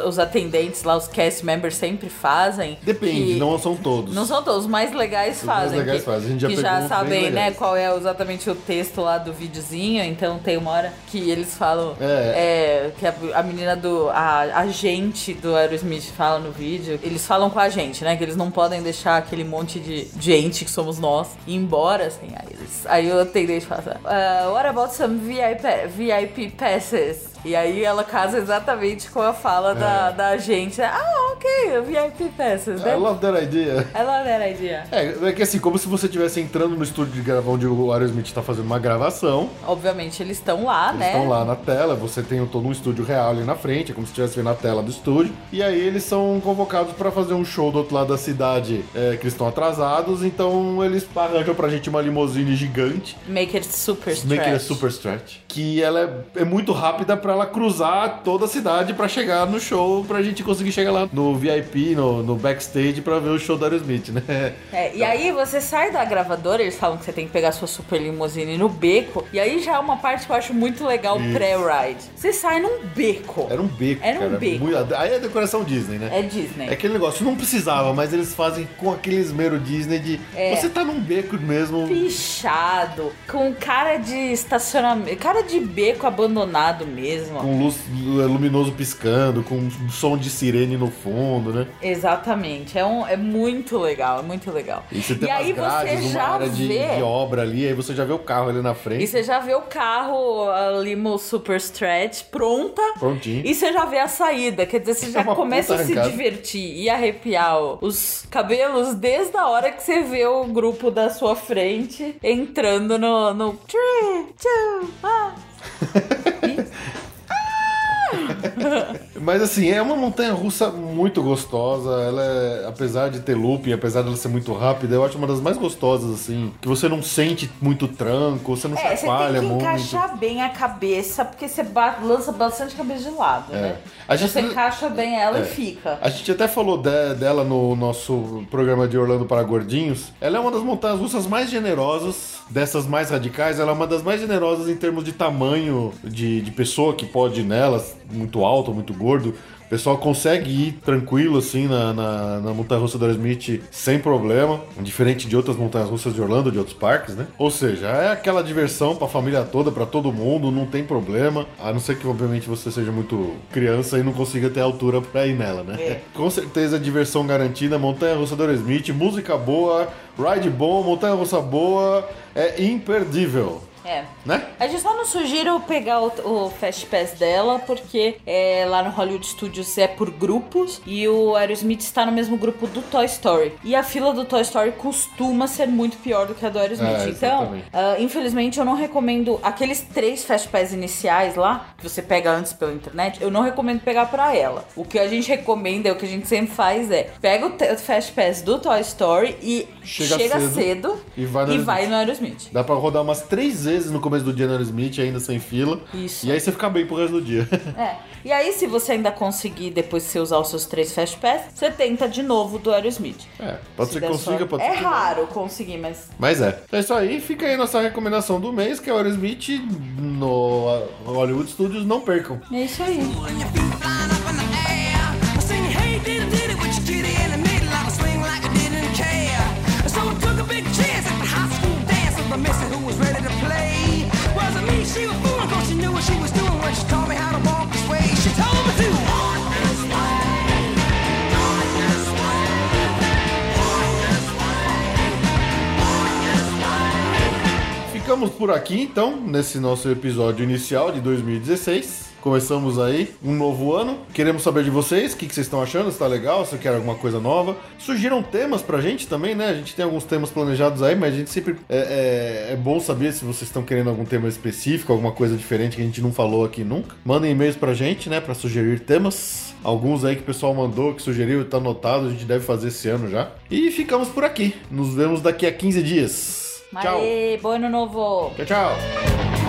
os atendentes lá, os cast members sempre fazem. Depende, que- não são todos. Não são todos, os mais legais Os mais fazem. legais que, fazem. A gente já que já sabem, né, qual é exatamente o texto lá do videozinho. Então tem uma hora que eles falam. É. é, que a, a menina do. A agente do Aerosmith fala no vídeo. Eles falam com a gente, né? Que eles não podem deixar aquele monte de gente que somos nós ir embora, assim. Aí, eles, aí o atendente fala assim, "Ah, What about some VIP, VIP passes? E aí ela casa exatamente com a fala da, da agente. Ah, ok, VIP passes, né? I love that idea. I love that idea. É, é que assim, como se você estivesse entrando no estúdio de gravar onde o Aerosmith tá fazendo uma gravação. Obviamente eles estão lá, Eles né? estão lá na tela, você tem todo um estúdio real ali na frente, é como se estivesse vendo a tela do estúdio. E aí eles são convocados pra fazer um show do outro lado da cidade, é, que eles estão atrasados, então eles arranjam pra gente uma limusine gigante. Make it super stretch. Make it super stretch. Que ela é, é muito rápida pra ela cruzar toda a cidade pra chegar no show, pra gente conseguir chegar lá no VIP, no, no backstage, pra ver o show da Aerosmith, né? É, e aí você sai da gravadora, eles falam que você tem que pegar sua super limusine no beco. E aí já é uma parte que eu acho muito legal pré-ride. Você sai num beco. Era um beco, Era um cara. beco. Muito- aí é decoração Disney, né? É Disney. É aquele negócio, não precisava, mas eles fazem com aquele esmero Disney de É. você tá num beco mesmo. Pichado, com cara de estacionamento, cara de beco abandonado mesmo. Com luz é, luminoso piscando, com um som de sirene no fundo, né? Exatamente, é, um, é muito legal, é muito legal. E você tem e aí grades, você já área de, vê. de obra ali, aí você já vê o carro ali na frente. E você já vê o carro, a limo super stretch, pronta. Prontinho. E você já vê a saída, quer dizer, você já É começa a se divertir e arrepiar os cabelos desde a hora que você vê o grupo da sua frente entrando no, no 3, 2, 1. Mas assim, é uma montanha russa muito gostosa. Ela é, apesar de ter looping, apesar dela ser muito rápida, eu acho uma das mais gostosas, assim. Que você não sente muito tranco, você não É, você chacoalha tem que muito. encaixar bem a cabeça, porque você lança bastante cabeça de lado, né? A gente- Você encaixa bem ela É. e fica. A gente até falou de- dela no nosso programa de Orlando para Gordinhos. Ela é uma das montanhas russas mais generosas, dessas mais radicais. Ela é uma das mais generosas em termos de tamanho de, de pessoa que pode ir nelas, muito alto, muito gordo. O pessoal consegue ir tranquilo assim na, na, na montanha russa do Aerosmith sem problema, diferente de outras montanhas russas de Orlando, de outros parques, né? Ou seja, é aquela diversão pra família toda, pra todo mundo, não tem problema. A não ser que, obviamente, você seja muito criança e não consiga ter altura pra ir nela, né? Com certeza, diversão garantida, montanha russa do Aerosmith, música boa, ride bom, montanha russa boa, é imperdível, É. né? A gente só não sugiro pegar o, o Fast Pass dela, porque é, lá no Hollywood Studios é por grupos e o Aerosmith está no mesmo grupo do Toy Story. E a fila do Toy Story costuma ser muito pior do que a do Aerosmith. É, então, ah, infelizmente, eu não recomendo aqueles três Fast Pass iniciais lá, que você pega antes pela internet, eu não recomendo pegar pra ela. O que a gente recomenda, é o que a gente sempre faz é pega o Fast Pass do Toy Story e Chega chega, cedo cedo, e vai no e vai Aerosmith. no Aerosmith. Dá pra rodar umas três vezes no começo do dia no Aerosmith, ainda sem fila. Isso. E aí você fica bem pro resto do dia. É. E aí, se você ainda conseguir, depois de você usar os seus três Fast Pass, você tenta de novo do Aerosmith. É, pode Se ser que consiga, pode ser É que não. raro conseguir, mas. Mas é. É isso aí, fica aí nossa recomendação do mês, que é o Aerosmith no Hollywood Studios. Não percam. É isso aí. Ficamos por aqui então, nesse nosso episódio inicial de 2016. Começamos aí um novo ano. Queremos saber de vocês, o que, que vocês estão achando, se tá legal, se quer alguma coisa nova. Sugiram temas pra gente também, né? A gente tem alguns temas planejados aí, mas a gente sempre. É, é- é bom saber se vocês estão querendo algum tema específico, alguma coisa diferente que a gente não falou aqui nunca. Mandem e-mails pra gente, né? Pra sugerir temas. Alguns aí que o pessoal mandou, que sugeriu tá anotado, a gente deve fazer esse ano já. E ficamos por aqui. Nos vemos daqui a 15 dias. Tchau. Aê, bom ano novo! Tchau, tchau.